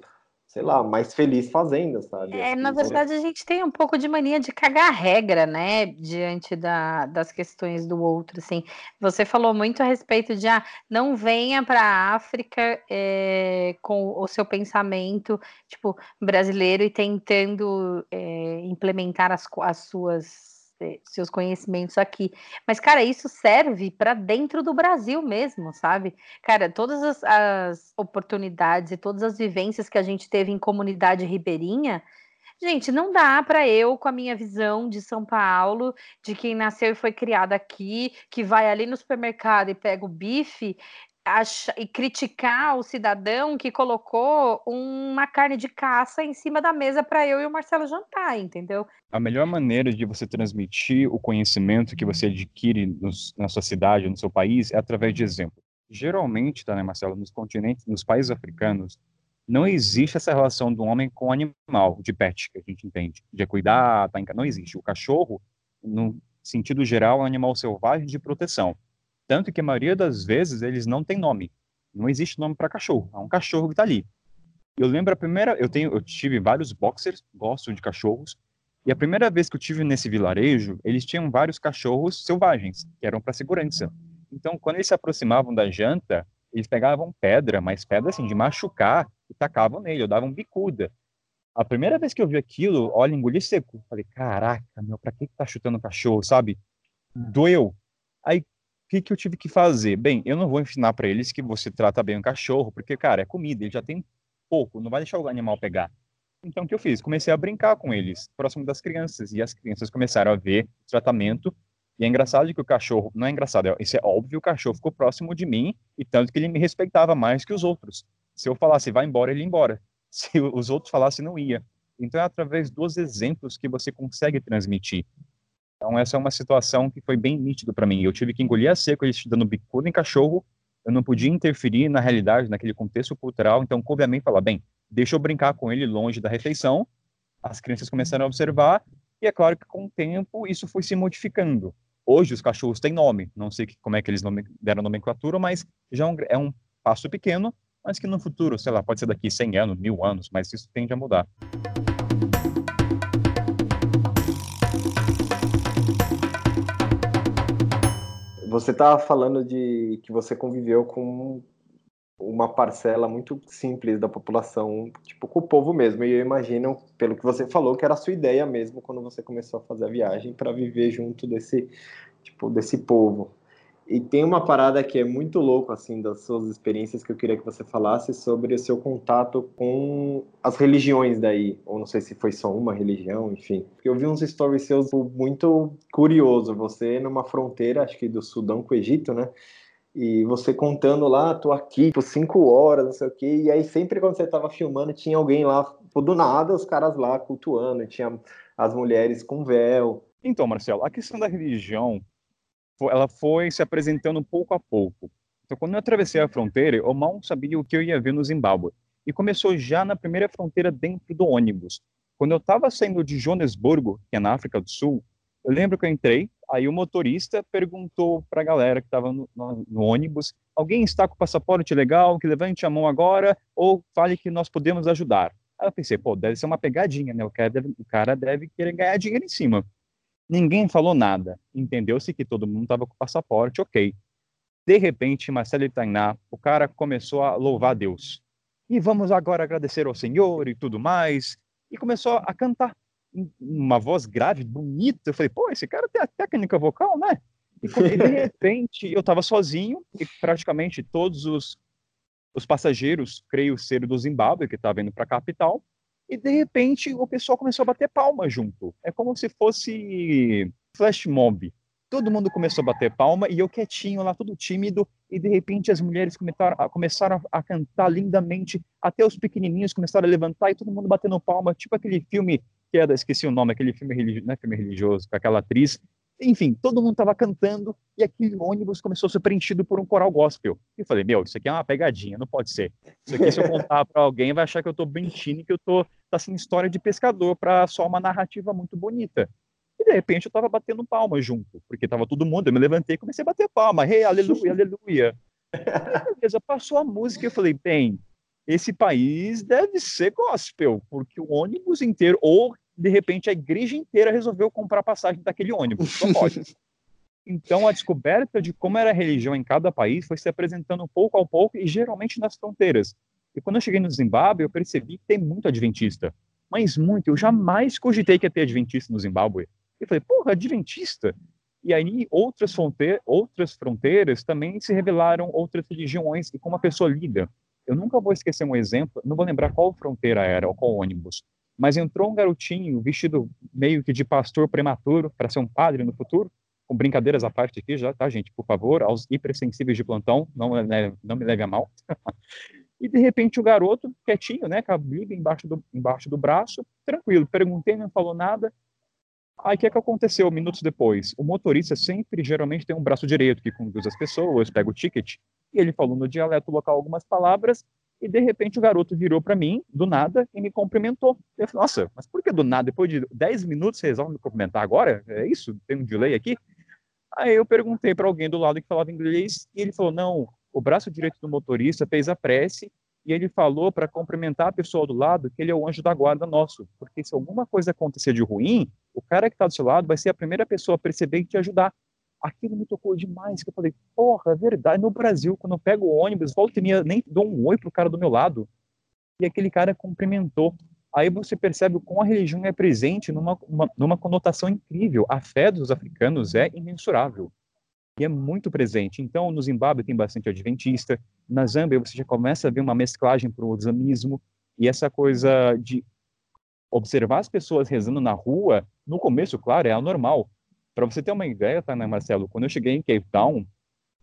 sei lá, mais feliz fazendo, sabe? É, na verdade, a gente tem um pouco de mania de cagar regra, né, diante da, das questões do outro, assim. Você falou muito a respeito de, ah, não venha para a África é, com o seu pensamento, tipo, brasileiro e tentando é, implementar as, as suas seus conhecimentos aqui. Mas, cara, isso serve para dentro do Brasil mesmo, sabe? Cara, todas as, as, oportunidades e todas as vivências que a gente teve em comunidade ribeirinha, gente, não dá para eu, com a minha visão de São Paulo, de quem nasceu e foi criado aqui, que vai ali no supermercado e pega o bife, achar, e criticar o cidadão que colocou uma carne de caça em cima da mesa para eu e o Marcelo jantar, entendeu? A melhor maneira de você transmitir o conhecimento que você adquire nos, na sua cidade, no seu país, é através de exemplo. Geralmente, tá, né, Marcelo, nos continentes, nos países africanos, não existe essa relação do homem com o animal, de pet, que a gente entende, de cuidar, tá em... não existe. O cachorro, no sentido geral, é um animal selvagem de proteção. Tanto que a maioria das vezes eles não têm nome. Não existe nome para cachorro. É um cachorro que está ali. Eu lembro a primeira, eu tenho, eu tive vários boxers, gosto de cachorros. E a primeira vez que eu tive nesse vilarejo, eles tinham vários cachorros selvagens, que eram para segurança. Então, quando eles se aproximavam da janta, eles pegavam pedra, mas pedra assim de machucar e tacavam nele, eu davam bicuda. A primeira vez que eu vi aquilo, olha, engoli seco. Falei, caraca, meu, pra que, que tá chutando cachorro, sabe? Doeu. Aí que, que eu tive que fazer? Bem, eu não vou ensinar para eles que você trata bem o cachorro, porque, cara, é comida, ele já tem pouco, não vai deixar o animal pegar. Então, o que eu fiz? Comecei a brincar com eles, próximo das crianças, e as crianças começaram a ver o tratamento. E é engraçado que o cachorro, não é engraçado, é, isso é óbvio, o cachorro ficou próximo de mim, e tanto que ele me respeitava mais que os outros. Se eu falasse, vai embora, ele ia embora. Se os outros falassem, não ia. Então, é através dos exemplos que você consegue transmitir. Então, essa é uma situação que foi bem nítido para mim. Eu tive que engolir a seco eles dando bicuda em cachorro, eu não podia interferir na realidade, naquele contexto cultural, então coube a mim falar, bem, deixa eu brincar com ele longe da refeição. As crianças começaram a observar, E é claro que com o tempo isso foi se modificando. Hoje os cachorros têm nome, não sei como é que eles nome, deram nomenclatura, mas já é um, é um passo pequeno, mas que no futuro, sei lá, pode ser daqui 100 anos, mil anos, mas isso tende a mudar. Você estava falando de que você conviveu com uma parcela muito simples da população, tipo com o povo mesmo. E eu imagino, pelo que você falou, que era a sua ideia mesmo quando você começou a fazer a viagem para viver junto desse tipo desse povo. E tem uma parada que é muito louco assim das suas experiências que eu queria que você falasse sobre o seu contato com as religiões daí, ou não sei se foi só uma religião, enfim. Eu vi uns stories seus muito curioso, você numa fronteira, acho que do Sudão com o Egito, né? E você contando lá, tô aqui por cinco horas, não sei o quê. E aí, sempre quando você tava filmando, tinha alguém lá, do nada, os caras lá cultuando, tinha as mulheres com véu. Então, Marcelo, a questão da religião, ela foi se apresentando pouco a pouco. Então, quando eu atravessei a fronteira, eu mal sabia o que eu ia ver no Zimbábue. E começou já na primeira fronteira dentro do ônibus. Quando eu estava saindo de Joanesburgo, que é na África do Sul, eu lembro que eu entrei, aí o motorista perguntou para a galera que estava no, no, no, ônibus: alguém está com passaporte legal? Que levante a mão agora ou fale que nós podemos ajudar. Aí eu pensei: pô, deve ser uma pegadinha, né? O cara deve, o cara deve querer ganhar dinheiro em cima. Ninguém falou nada. Entendeu-se que todo mundo estava com passaporte, ok. De repente, Marcelo Tainá, o cara começou a louvar a Deus. E vamos agora agradecer ao Senhor e tudo mais. E começou a cantar uma voz grave, bonita. Eu falei, pô, esse cara tem a técnica vocal, né? E, de repente eu estava sozinho e praticamente todos os, os passageiros, creio ser do Zimbábue, que estava indo para a capital, e de repente o pessoal começou a bater palma junto. É como se fosse flash mob. Todo mundo começou a bater palma e eu quietinho lá, todo tímido, e de repente as mulheres começaram a, cantar lindamente, até os pequenininhos começaram a levantar e todo mundo batendo palma, tipo aquele filme que era, esqueci o nome, aquele filme religioso, é filme religioso, com aquela atriz. Enfim, todo mundo estava cantando e aquele ônibus começou a ser preenchido por um coral gospel. E eu falei, meu, isso aqui é uma pegadinha, não pode ser. Isso aqui, se eu contar para alguém, vai achar que eu estou mentindo, que eu estou tá assim, história de pescador para só uma narrativa muito bonita. E de repente eu estava batendo palma junto, porque estava todo mundo. Eu me levantei e comecei a bater palma. Hey, aleluia, aleluia. E, beleza, passou a música e eu falei, bem, esse país deve ser gospel, porque o ônibus inteiro, ou de repente a igreja inteira resolveu comprar passagem daquele ônibus. Só pode. Então, a descoberta de como era a religião em cada país foi se apresentando pouco a pouco e geralmente nas fronteiras. E quando eu cheguei no Zimbábue, eu percebi que tem muito adventista. Mas muito. Eu jamais cogitei que ia ter adventista no Zimbábue. Eu falei, porra, adventista? E aí, outras, fronte outras fronteiras também se revelaram outras religiões e como a pessoa lida. Eu nunca vou esquecer um exemplo, não vou lembrar qual fronteira era ou qual ônibus, mas entrou um garotinho vestido meio que de pastor prematuro para ser um padre no futuro, com brincadeiras à parte aqui já, tá, gente? Por favor, aos hipersensíveis de plantão, não, não me leve a mal. e de repente o garoto, quietinho, né, com a Bíblia embaixo do, embaixo do braço, tranquilo, perguntei, não falou nada. Aí o que, é que aconteceu minutos depois? O motorista sempre, geralmente, tem um braço direito que conduz as pessoas, pega o ticket, e ele falou no dialeto local algumas palavras, e de repente o garoto virou para mim, do nada, e me cumprimentou. Eu falei, nossa, mas por que do nada? Depois de 10 minutos você resolve me cumprimentar agora? É isso? Tem um delay aqui? Aí eu perguntei para alguém do lado que falava inglês, e ele falou, não, o braço direito do motorista fez a prece, e ele falou para cumprimentar a pessoa do lado que ele é o anjo da guarda nosso, porque se alguma coisa acontecer de ruim, o cara que está do seu lado vai ser a primeira pessoa a perceber e te ajudar aquilo me tocou demais, que eu falei, porra, é verdade, no Brasil, quando eu pego o ônibus, volta e meia, nem dou um oi pro cara do meu lado, e aquele cara cumprimentou. Aí você percebe como a religião é presente numa, uma, numa conotação incrível. A fé dos africanos é imensurável. E é muito presente. Então, no Zimbábue tem bastante adventista. Na Zâmbia, você já começa a ver uma mesclagem para o islamismo. E essa coisa de observar as pessoas rezando na rua, no começo, claro, é anormal. Para você ter uma ideia, tá, né, Marcelo? Quando eu cheguei em Cape Town,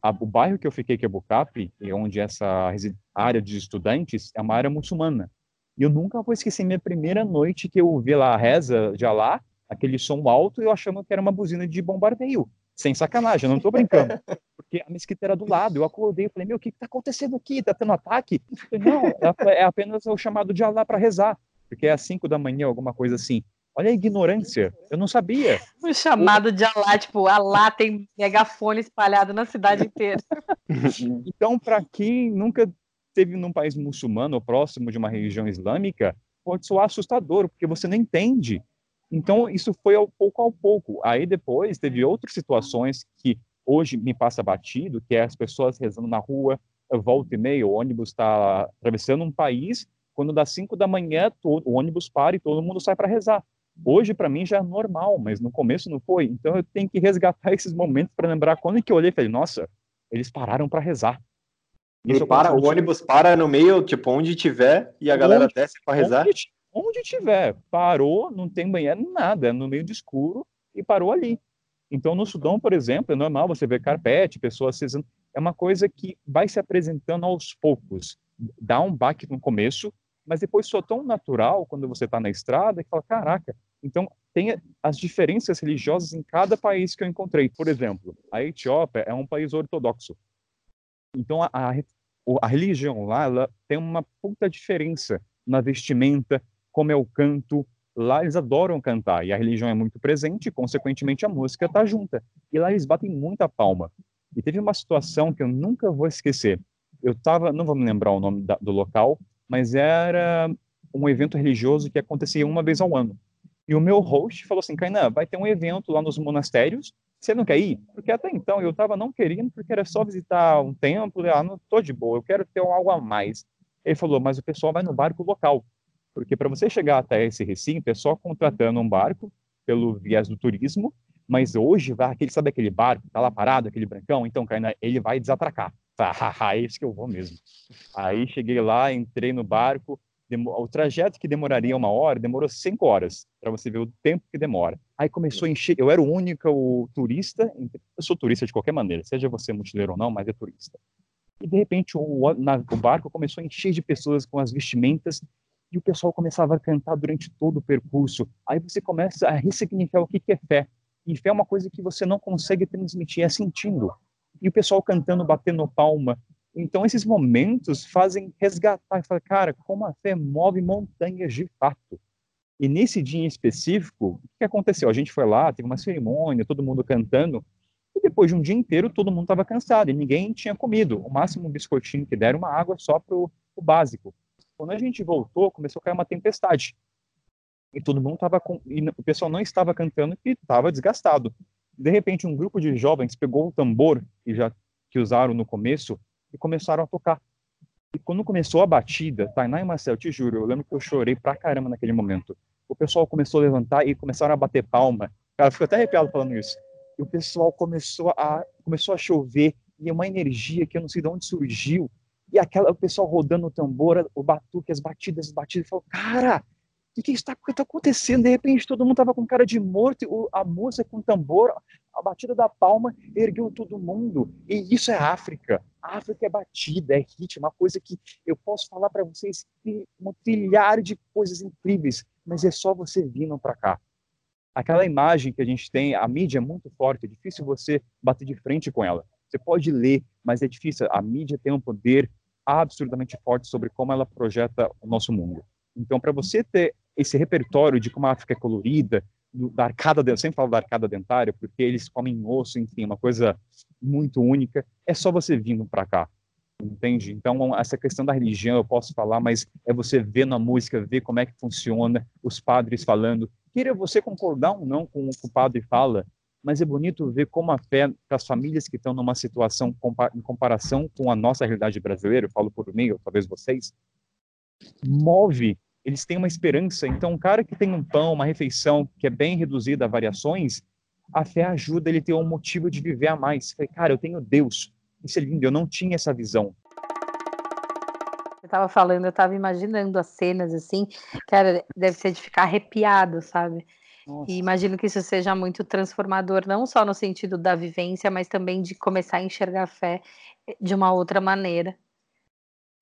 a, o bairro que eu fiquei, que é Bucapi, onde essa área de estudantes é uma área muçulmana. E eu nunca vou esquecer minha primeira noite que eu vi lá a reza de Alá, aquele som alto, eu achando que era uma buzina de bombardeio. Sem sacanagem, eu não estou brincando. Porque a mesquita era do lado. Eu acordei e falei, meu, o que está acontecendo aqui? Está tendo ataque? Falei, não, é, é apenas o chamado de Alá para rezar. Porque é às 5 da manhã, alguma coisa assim. Olha a ignorância, eu não sabia. Um chamado de Alá, tipo, Alá tem megafone espalhado na cidade inteira. então, para quem nunca teve num país muçulmano ou próximo de uma religião islâmica, pode soar assustador, porque você não entende. Então, isso foi ao pouco ao pouco. Aí depois teve outras situações que hoje me passa batido, que é as pessoas rezando na rua, volta e meia, o ônibus está atravessando um país, quando dá cinco da manhã, todo, o ônibus para e todo mundo sai para rezar. Hoje, para mim, já é normal, mas no começo não foi. Então, eu tenho que resgatar esses momentos para lembrar quando que eu olhei e falei, nossa, eles pararam para rezar. Isso para, o ônibus para no meio, tipo, onde tiver, e a galera onde, desce para rezar? Onde, onde tiver. Parou, não tem banheiro, nada, é no meio de escuro e parou ali. Então, no Sudão, por exemplo, é normal você ver carpete, pessoas rezando. É uma coisa que vai se apresentando aos poucos. Dá um baque no começo, mas depois soa tão natural quando você está na estrada que fala, caraca. Então, tem as diferenças religiosas em cada país que eu encontrei. Por exemplo, a Etiópia é um país ortodoxo. Então, a, a, a religião lá ela tem uma puta diferença na vestimenta, como é o canto. Lá eles adoram cantar e a religião é muito presente consequentemente, a música está junta. E lá eles batem muita palma. E teve uma situação que eu nunca vou esquecer. Eu estava, não vou me lembrar o nome da, do local, mas era um evento religioso que acontecia uma vez ao ano. E o meu host falou assim, Kainan, vai ter um evento lá nos monastérios você não quer ir? Porque até então eu estava não querendo, porque era só visitar um templo, ah, não estou de boa, eu quero ter algo a mais. Ele falou, mas o pessoal vai no barco local, porque para você chegar até esse recinto é só contratando um barco pelo viés do turismo, mas hoje vai aquele, sabe aquele barco, tá lá parado, aquele brancão, então, Kainan, ele vai desatracar. Tá, é isso que eu vou mesmo. Aí cheguei lá, entrei no barco, o trajeto que demoraria uma hora demorou cinco horas, para você ver o tempo que demora. Aí começou a encher, eu era o único turista, eu sou turista de qualquer maneira, seja você mochileiro ou não, mas é turista. E de repente o, na, o barco começou a encher de pessoas com as vestimentas e o pessoal começava a cantar durante todo o percurso. Aí você começa a ressignificar o que é fé. E fé é uma coisa que você não consegue transmitir, é sentindo. E o pessoal cantando, batendo palma, então, esses momentos fazem resgatar falar, cara, como a fé move montanhas de fato. E nesse dia em específico, o que aconteceu? A gente foi lá, teve uma cerimônia, todo mundo cantando, e depois de um dia inteiro todo mundo estava cansado e ninguém tinha comido. O máximo um biscoitinho que deram, uma água só para o básico. Quando a gente voltou, começou a cair uma tempestade. E todo mundo estava com. E o pessoal não estava cantando e estava desgastado. De repente, um grupo de jovens pegou o tambor que já que usaram no começo e começaram a tocar. E quando começou a batida, Tainá e Marcel, te juro, eu lembro que eu chorei pra caramba naquele momento. O pessoal começou a levantar e começaram a bater palma. Cara, fico até arrepiado falando isso. E o pessoal começou a começou a chover e uma energia que eu não sei de onde surgiu. E aquela o pessoal rodando o tambor, o batuque, as batidas, as batidas, falou: "Cara, o que está tá acontecendo? De repente todo mundo estava com cara de morto, a música com tambor, a batida da palma ergueu todo mundo. E isso é África. A África é batida, é ritmo, uma coisa que eu posso falar para vocês um trilhar de coisas incríveis, mas é só você vindo para cá. Aquela imagem que a gente tem, a mídia é muito forte, é difícil você bater de frente com ela. Você pode ler, mas é difícil. A mídia tem um poder absurdamente forte sobre como ela projeta o nosso mundo. Então, para você ter esse repertório de como a África é colorida, do, da arcada, eu sempre falo da arcada dentária, porque eles comem osso, enfim, uma coisa muito única, é só você vindo para cá, entende? Então, essa questão da religião eu posso falar, mas é você ver na música, ver como é que funciona, os padres falando, queira você concordar ou não com o que o padre fala, mas é bonito ver como a fé para as famílias que estão numa situação em comparação com a nossa realidade brasileira, eu falo por mim, ou talvez vocês, move eles têm uma esperança. Então, um cara que tem um pão, uma refeição que é bem reduzida a variações, a fé ajuda ele a ter um motivo de viver a mais. Falei, cara, eu tenho Deus. Isso é lindo, eu não tinha essa visão. Eu estava falando, eu estava imaginando as cenas assim, cara, deve ser de ficar arrepiado, sabe? Nossa. E imagino que isso seja muito transformador, não só no sentido da vivência, mas também de começar a enxergar a fé de uma outra maneira.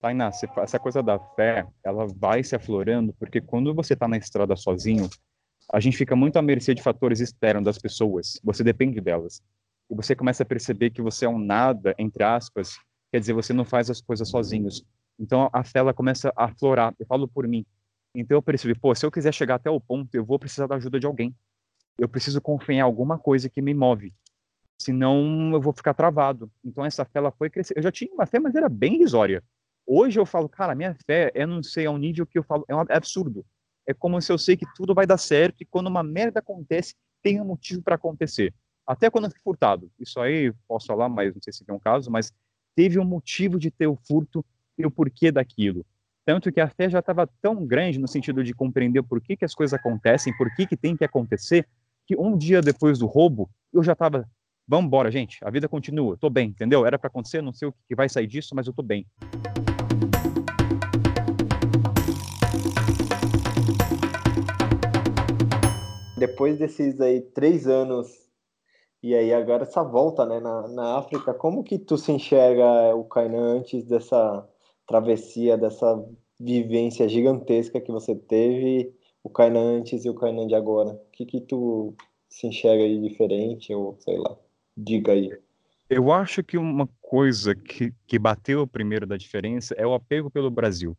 Tainá, essa coisa da fé, ela vai se aflorando, porque quando você está na estrada sozinho, a gente fica muito à mercê de fatores externos das pessoas, você depende delas. E você começa a perceber que você é um nada, entre aspas, quer dizer, você não faz as coisas sozinhos. Então a fé ela começa a aflorar. Eu falo por mim, Então eu percebi, pô, se eu quiser chegar até o ponto, eu vou precisar da ajuda de alguém. Eu preciso confiar em alguma coisa que me move. Senão eu vou ficar travado. Então essa fé ela foi crescer. Eu já tinha uma fé, mas era bem irrisória. Hoje eu falo, cara, minha fé, eu não sei, é um nível que eu falo, é um absurdo. É como se eu sei que tudo vai dar certo e quando uma merda acontece, tem um motivo para acontecer. Até quando eu fui furtado. Isso aí posso falar, mas não sei se tem um caso, mas teve um motivo de ter o furto e o porquê daquilo. Tanto que a fé já estava tão grande no sentido de compreender por que, que as coisas acontecem, por que, que tem que acontecer, que um dia depois do roubo, eu já estava, vamos embora, gente, a vida continua, estou bem, entendeu? Era para acontecer, não sei o que vai sair disso, mas eu estou bem. Depois desses aí três anos e aí agora essa volta né, na, na África, como que tu se enxerga o Kainan antes dessa travessia, dessa vivência gigantesca que você teve, o Kainan antes e o Kainan de agora? O que que tu se enxerga aí diferente, ou sei lá, diga aí. Eu acho que uma coisa que, que bateu primeiro da diferença é o apego pelo Brasil.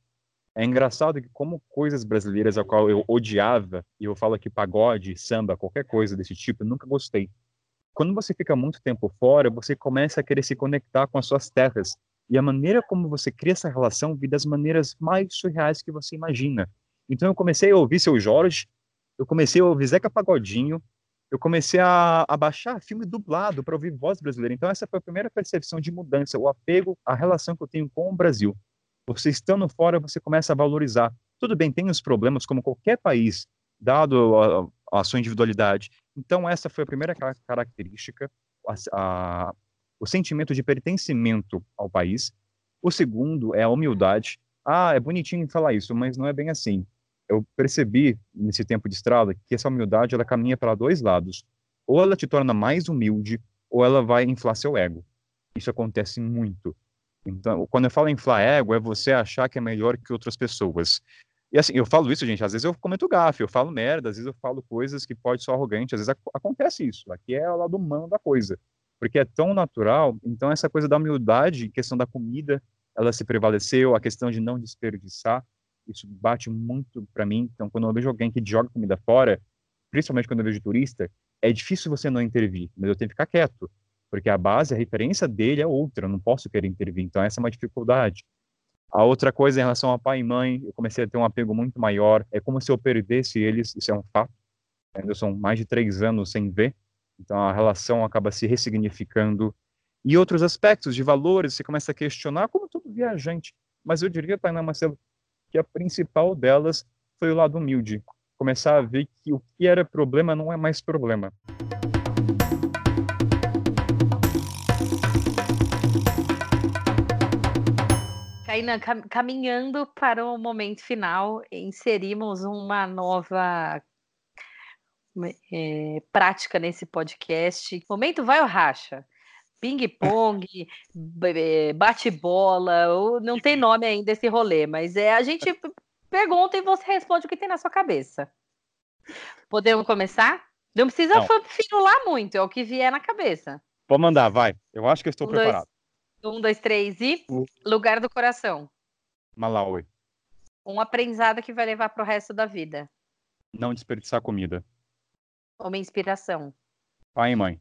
É engraçado que como coisas brasileiras a qual eu odiava, e eu falo aqui pagode, samba, qualquer coisa desse tipo, eu nunca gostei. Quando você fica muito tempo fora, você começa a querer se conectar com as suas terras, e a maneira como você cria essa relação vem das maneiras mais surreais que você imagina. Então eu comecei a ouvir seu Jorge, eu comecei a ouvir Zeca Pagodinho, eu comecei a, a baixar filme dublado para ouvir voz brasileira. Então essa foi a primeira percepção de mudança, o apego, a relação que eu tenho com o Brasil. Você estando fora, você começa a valorizar. Tudo bem, tem os problemas como qualquer país, dado a, a sua individualidade. Então essa foi a primeira característica, a, a o sentimento de pertencimento ao país. O segundo é a humildade. Ah, é bonitinho falar isso, mas não é bem assim. Eu percebi nesse tempo de estrada que essa humildade ela caminha para dois lados. Ou ela te torna mais humilde, ou ela vai inflar seu ego. Isso acontece muito. Então, quando eu falo inflar ego, é você achar que é melhor que outras pessoas. E assim, eu falo isso, gente, às vezes eu comento gafe, eu falo merda, às vezes eu falo coisas que pode ser arrogante, às vezes acontece isso. Aqui é o lado humano da coisa porque é tão natural. Então, essa coisa da humildade, questão da comida, ela se prevaleceu, a questão de não desperdiçar, isso bate muito para mim. Então, quando eu vejo alguém que joga comida fora, principalmente quando eu vejo turista, é difícil você não intervir, mas eu tenho que ficar quieto, porque a base, a referência dele é outra, eu não posso querer intervir. Então, essa é uma dificuldade. A outra coisa em relação a pai e mãe, eu comecei a ter um apego muito maior. É como se eu perdesse eles, isso é um fato. Ainda são mais de três anos sem ver, então a relação acaba se ressignificando. E outros aspectos de valores, você começa a questionar, como todo viajante. Mas eu diria, Tainá Marcelo, que a principal delas foi o lado humilde. Começar a ver que o que era problema não é mais problema. Kainan, caminhando para o momento final, inserimos uma nova é, prática nesse podcast. Momento vai ou racha? Ping-pong, bate-bola, não tem nome ainda esse rolê, mas é a gente pergunta e você responde o que tem na sua cabeça. Podemos começar? Não precisa não. firular muito, é o que vier na cabeça. Pode mandar, vai. Eu acho que eu estou um, preparado. Dois, um, dois, três e. Uh. Lugar do coração. Malawi. Um aprendizado que vai levar para o resto da vida. Não desperdiçar comida. Uma inspiração. Pai e mãe.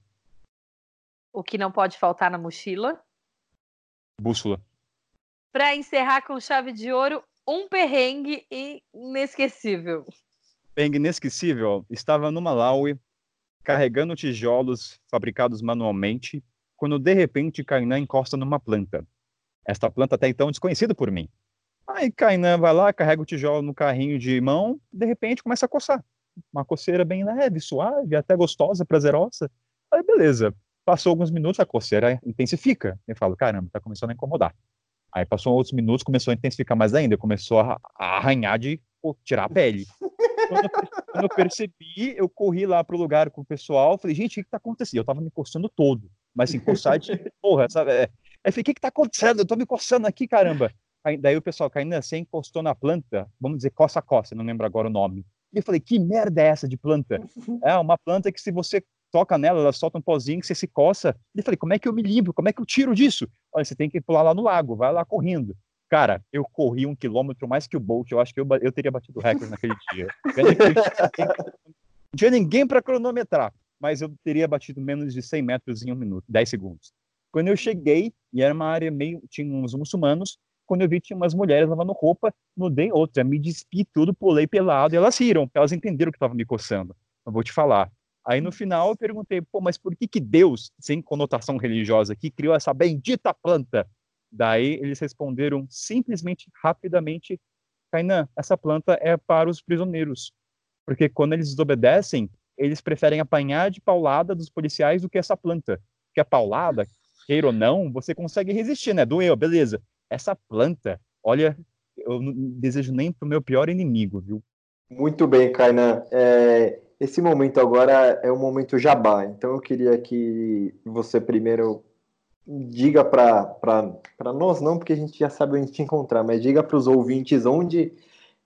O que não pode faltar na mochila. Bússola. Para encerrar com chave de ouro, um perrengue inesquecível. Perrengue inesquecível. Estava no Malawi, carregando tijolos fabricados manualmente, quando de repente Kainan encosta numa planta. Esta planta até então desconhecida por mim. Aí Kainan vai lá, carrega o tijolo no carrinho de mão, de repente começa a coçar uma coceira bem leve, suave, até gostosa, prazerosa. Aí, beleza. Passou alguns minutos, a coceira intensifica. Eu falo, caramba, tá começando a incomodar. Aí passou outros minutos, começou a intensificar mais ainda, começou a, arranhar de pô, tirar a pele. Quando eu, percebi, eu corri lá pro lugar com o pessoal, falei, gente, o que, que tá acontecendo? Eu tava me coçando todo, mas assim, coçar de porra, sabe? É. Aí falei, o que que tá acontecendo? Eu tô me coçando aqui, caramba. Aí, daí o pessoal, caindo assim, encostou na planta, vamos dizer, coça-coça, não lembro agora o nome. E eu falei, que merda é essa de planta? É uma planta que se você toca nela, ela solta um pozinho que você se coça. E eu falei, como é que eu me limpo? Como é que eu tiro disso? Olha, você tem que pular lá no lago, vai lá correndo. Cara, eu corri um quilômetro mais que o Bolt. Eu acho que eu, eu teria batido o recorde naquele dia. Não tinha ninguém para cronometrar, mas eu teria batido menos de 100 metros em um minuto, 10 segundos. Quando eu cheguei, e era uma área meio. tinha uns muçulmanos, quando eu vi tinha umas mulheres lavando roupa, mudei outra, me despi tudo, pulei pelado, e elas riram, elas entenderam que estava me coçando. Eu vou te falar. Aí no final eu perguntei, pô, mas por que que Deus, sem conotação religiosa aqui, criou essa bendita planta? Daí eles responderam simplesmente, rapidamente, Kainan, essa planta é para os prisioneiros. Porque quando eles desobedecem, eles preferem apanhar de paulada dos policiais do que essa planta. Porque a paulada, queira ou não, você consegue resistir, né? Doeu, beleza. Essa planta, olha, eu não desejo nem pro meu pior inimigo, viu? Muito bem, Kainan. É, esse momento agora é o momento jabá. Então eu queria que você primeiro diga para nós, não porque a gente já sabe onde te encontrar, mas diga para os ouvintes onde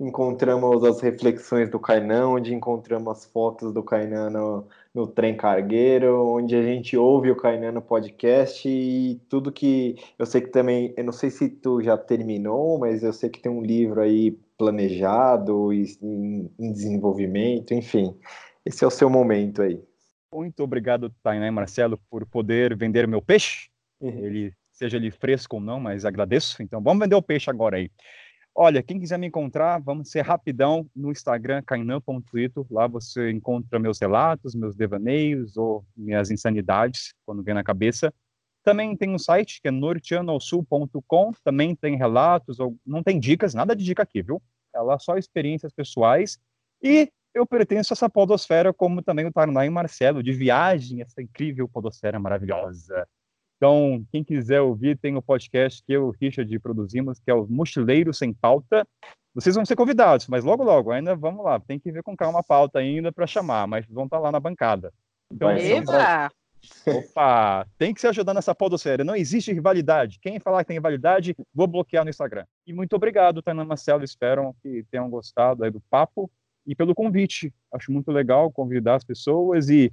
encontramos as reflexões do Kainan, onde encontramos as fotos do Kainan no, no trem cargueiro, onde a gente ouve o Kainan no podcast e tudo que eu sei que também, eu não sei se tu já terminou, mas eu sei que tem um livro aí planejado e em, em desenvolvimento, enfim, esse é o seu momento aí. Muito obrigado, Tainá e Marcelo, por poder vender meu peixe. Uhum. Ele seja ele fresco ou não, mas agradeço. Então, vamos vender o peixe agora aí. Olha, quem quiser me encontrar, vamos ser rapidão no Instagram, kainan.ito. Lá você encontra meus relatos, meus devaneios ou minhas insanidades, quando vem na cabeça. Também tem um site que é norteanoalsul.com, também tem relatos, ou não tem dicas, nada de dica aqui, viu? É lá só experiências pessoais. E eu pertenço a essa podosfera, como também o Tarnay e Marcelo, de viagem, essa incrível podosfera maravilhosa. Então, quem quiser ouvir, tem o podcast que eu e o Richard produzimos, que é o Mochileiro Sem Pauta. Vocês vão ser convidados, mas logo, logo, ainda vamos lá. Tem que ver com calma a pauta ainda para chamar, mas vão estar tá lá na bancada. Então, Eba! Opa, tem que se ajudar nessa podosfera. Não existe rivalidade. Quem falar que tem rivalidade, vou bloquear no Instagram. E muito obrigado, Tainá Marcelo. Espero que tenham gostado aí do papo e pelo convite. Acho muito legal convidar as pessoas e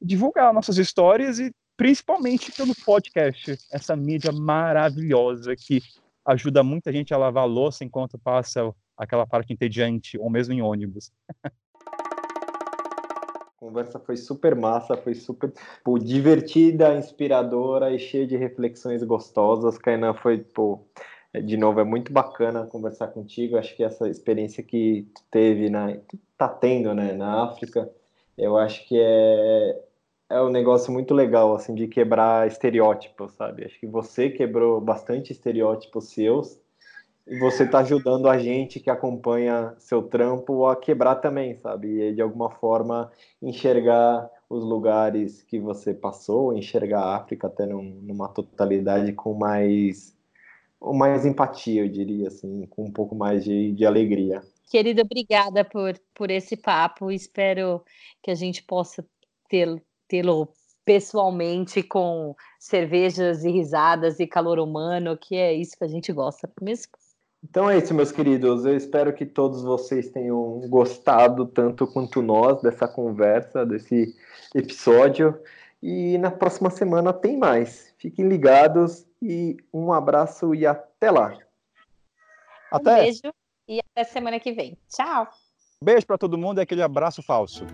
divulgar nossas histórias e principalmente pelo podcast, essa mídia maravilhosa que ajuda muita gente a lavar a louça enquanto passa aquela parte entediante, ou mesmo em ônibus. A conversa foi super massa, foi super pô, divertida, inspiradora e cheia de reflexões gostosas. Kainan foi, pô, de novo, é muito bacana conversar contigo. Acho que essa experiência que tu teve, na, tu tá tendo, né, na África, eu acho que é, é um negócio muito legal, assim, de quebrar estereótipos, sabe? Acho que você quebrou bastante estereótipos seus e você está ajudando a gente que acompanha seu trampo a quebrar também, sabe? E de alguma forma enxergar os lugares que você passou, enxergar a África até num, numa totalidade com mais, mais empatia, eu diria, assim, com um pouco mais de, de alegria. Querida, obrigada por, por esse papo. Espero que a gente possa ter tê-lo pessoalmente com cervejas e risadas e calor humano, que é isso que a gente gosta mesmo. Então é isso, meus queridos. Eu espero que todos vocês tenham gostado tanto quanto nós dessa conversa, desse episódio. E na próxima semana tem mais. Fiquem ligados e um abraço e até lá. Até. Um beijo e até semana que vem. Tchau. Beijo para todo mundo e aquele abraço falso.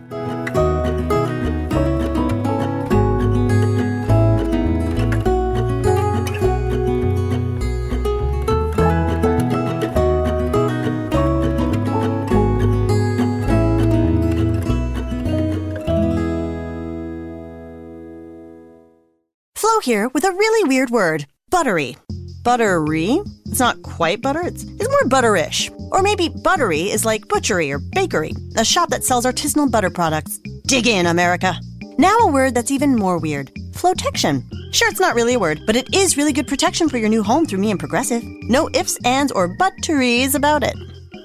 Here with a really weird word buttery. Buttery? It's not quite butter, it's, it's more butterish. Or maybe buttery is like butchery or bakery, a shop that sells artisanal butter products. Dig in, America. Now a word that's even more weird flotection. Sure, it's not really a word, but it is really good protection for your new home through me and Progressive. No ifs, ands, or butteries about it.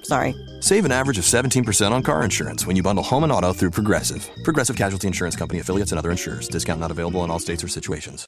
Sorry. Save an average of 17% on car insurance when you bundle home and auto through Progressive. Progressive Casualty Insurance Company affiliates and other insurers. Discount not available in all states or situations.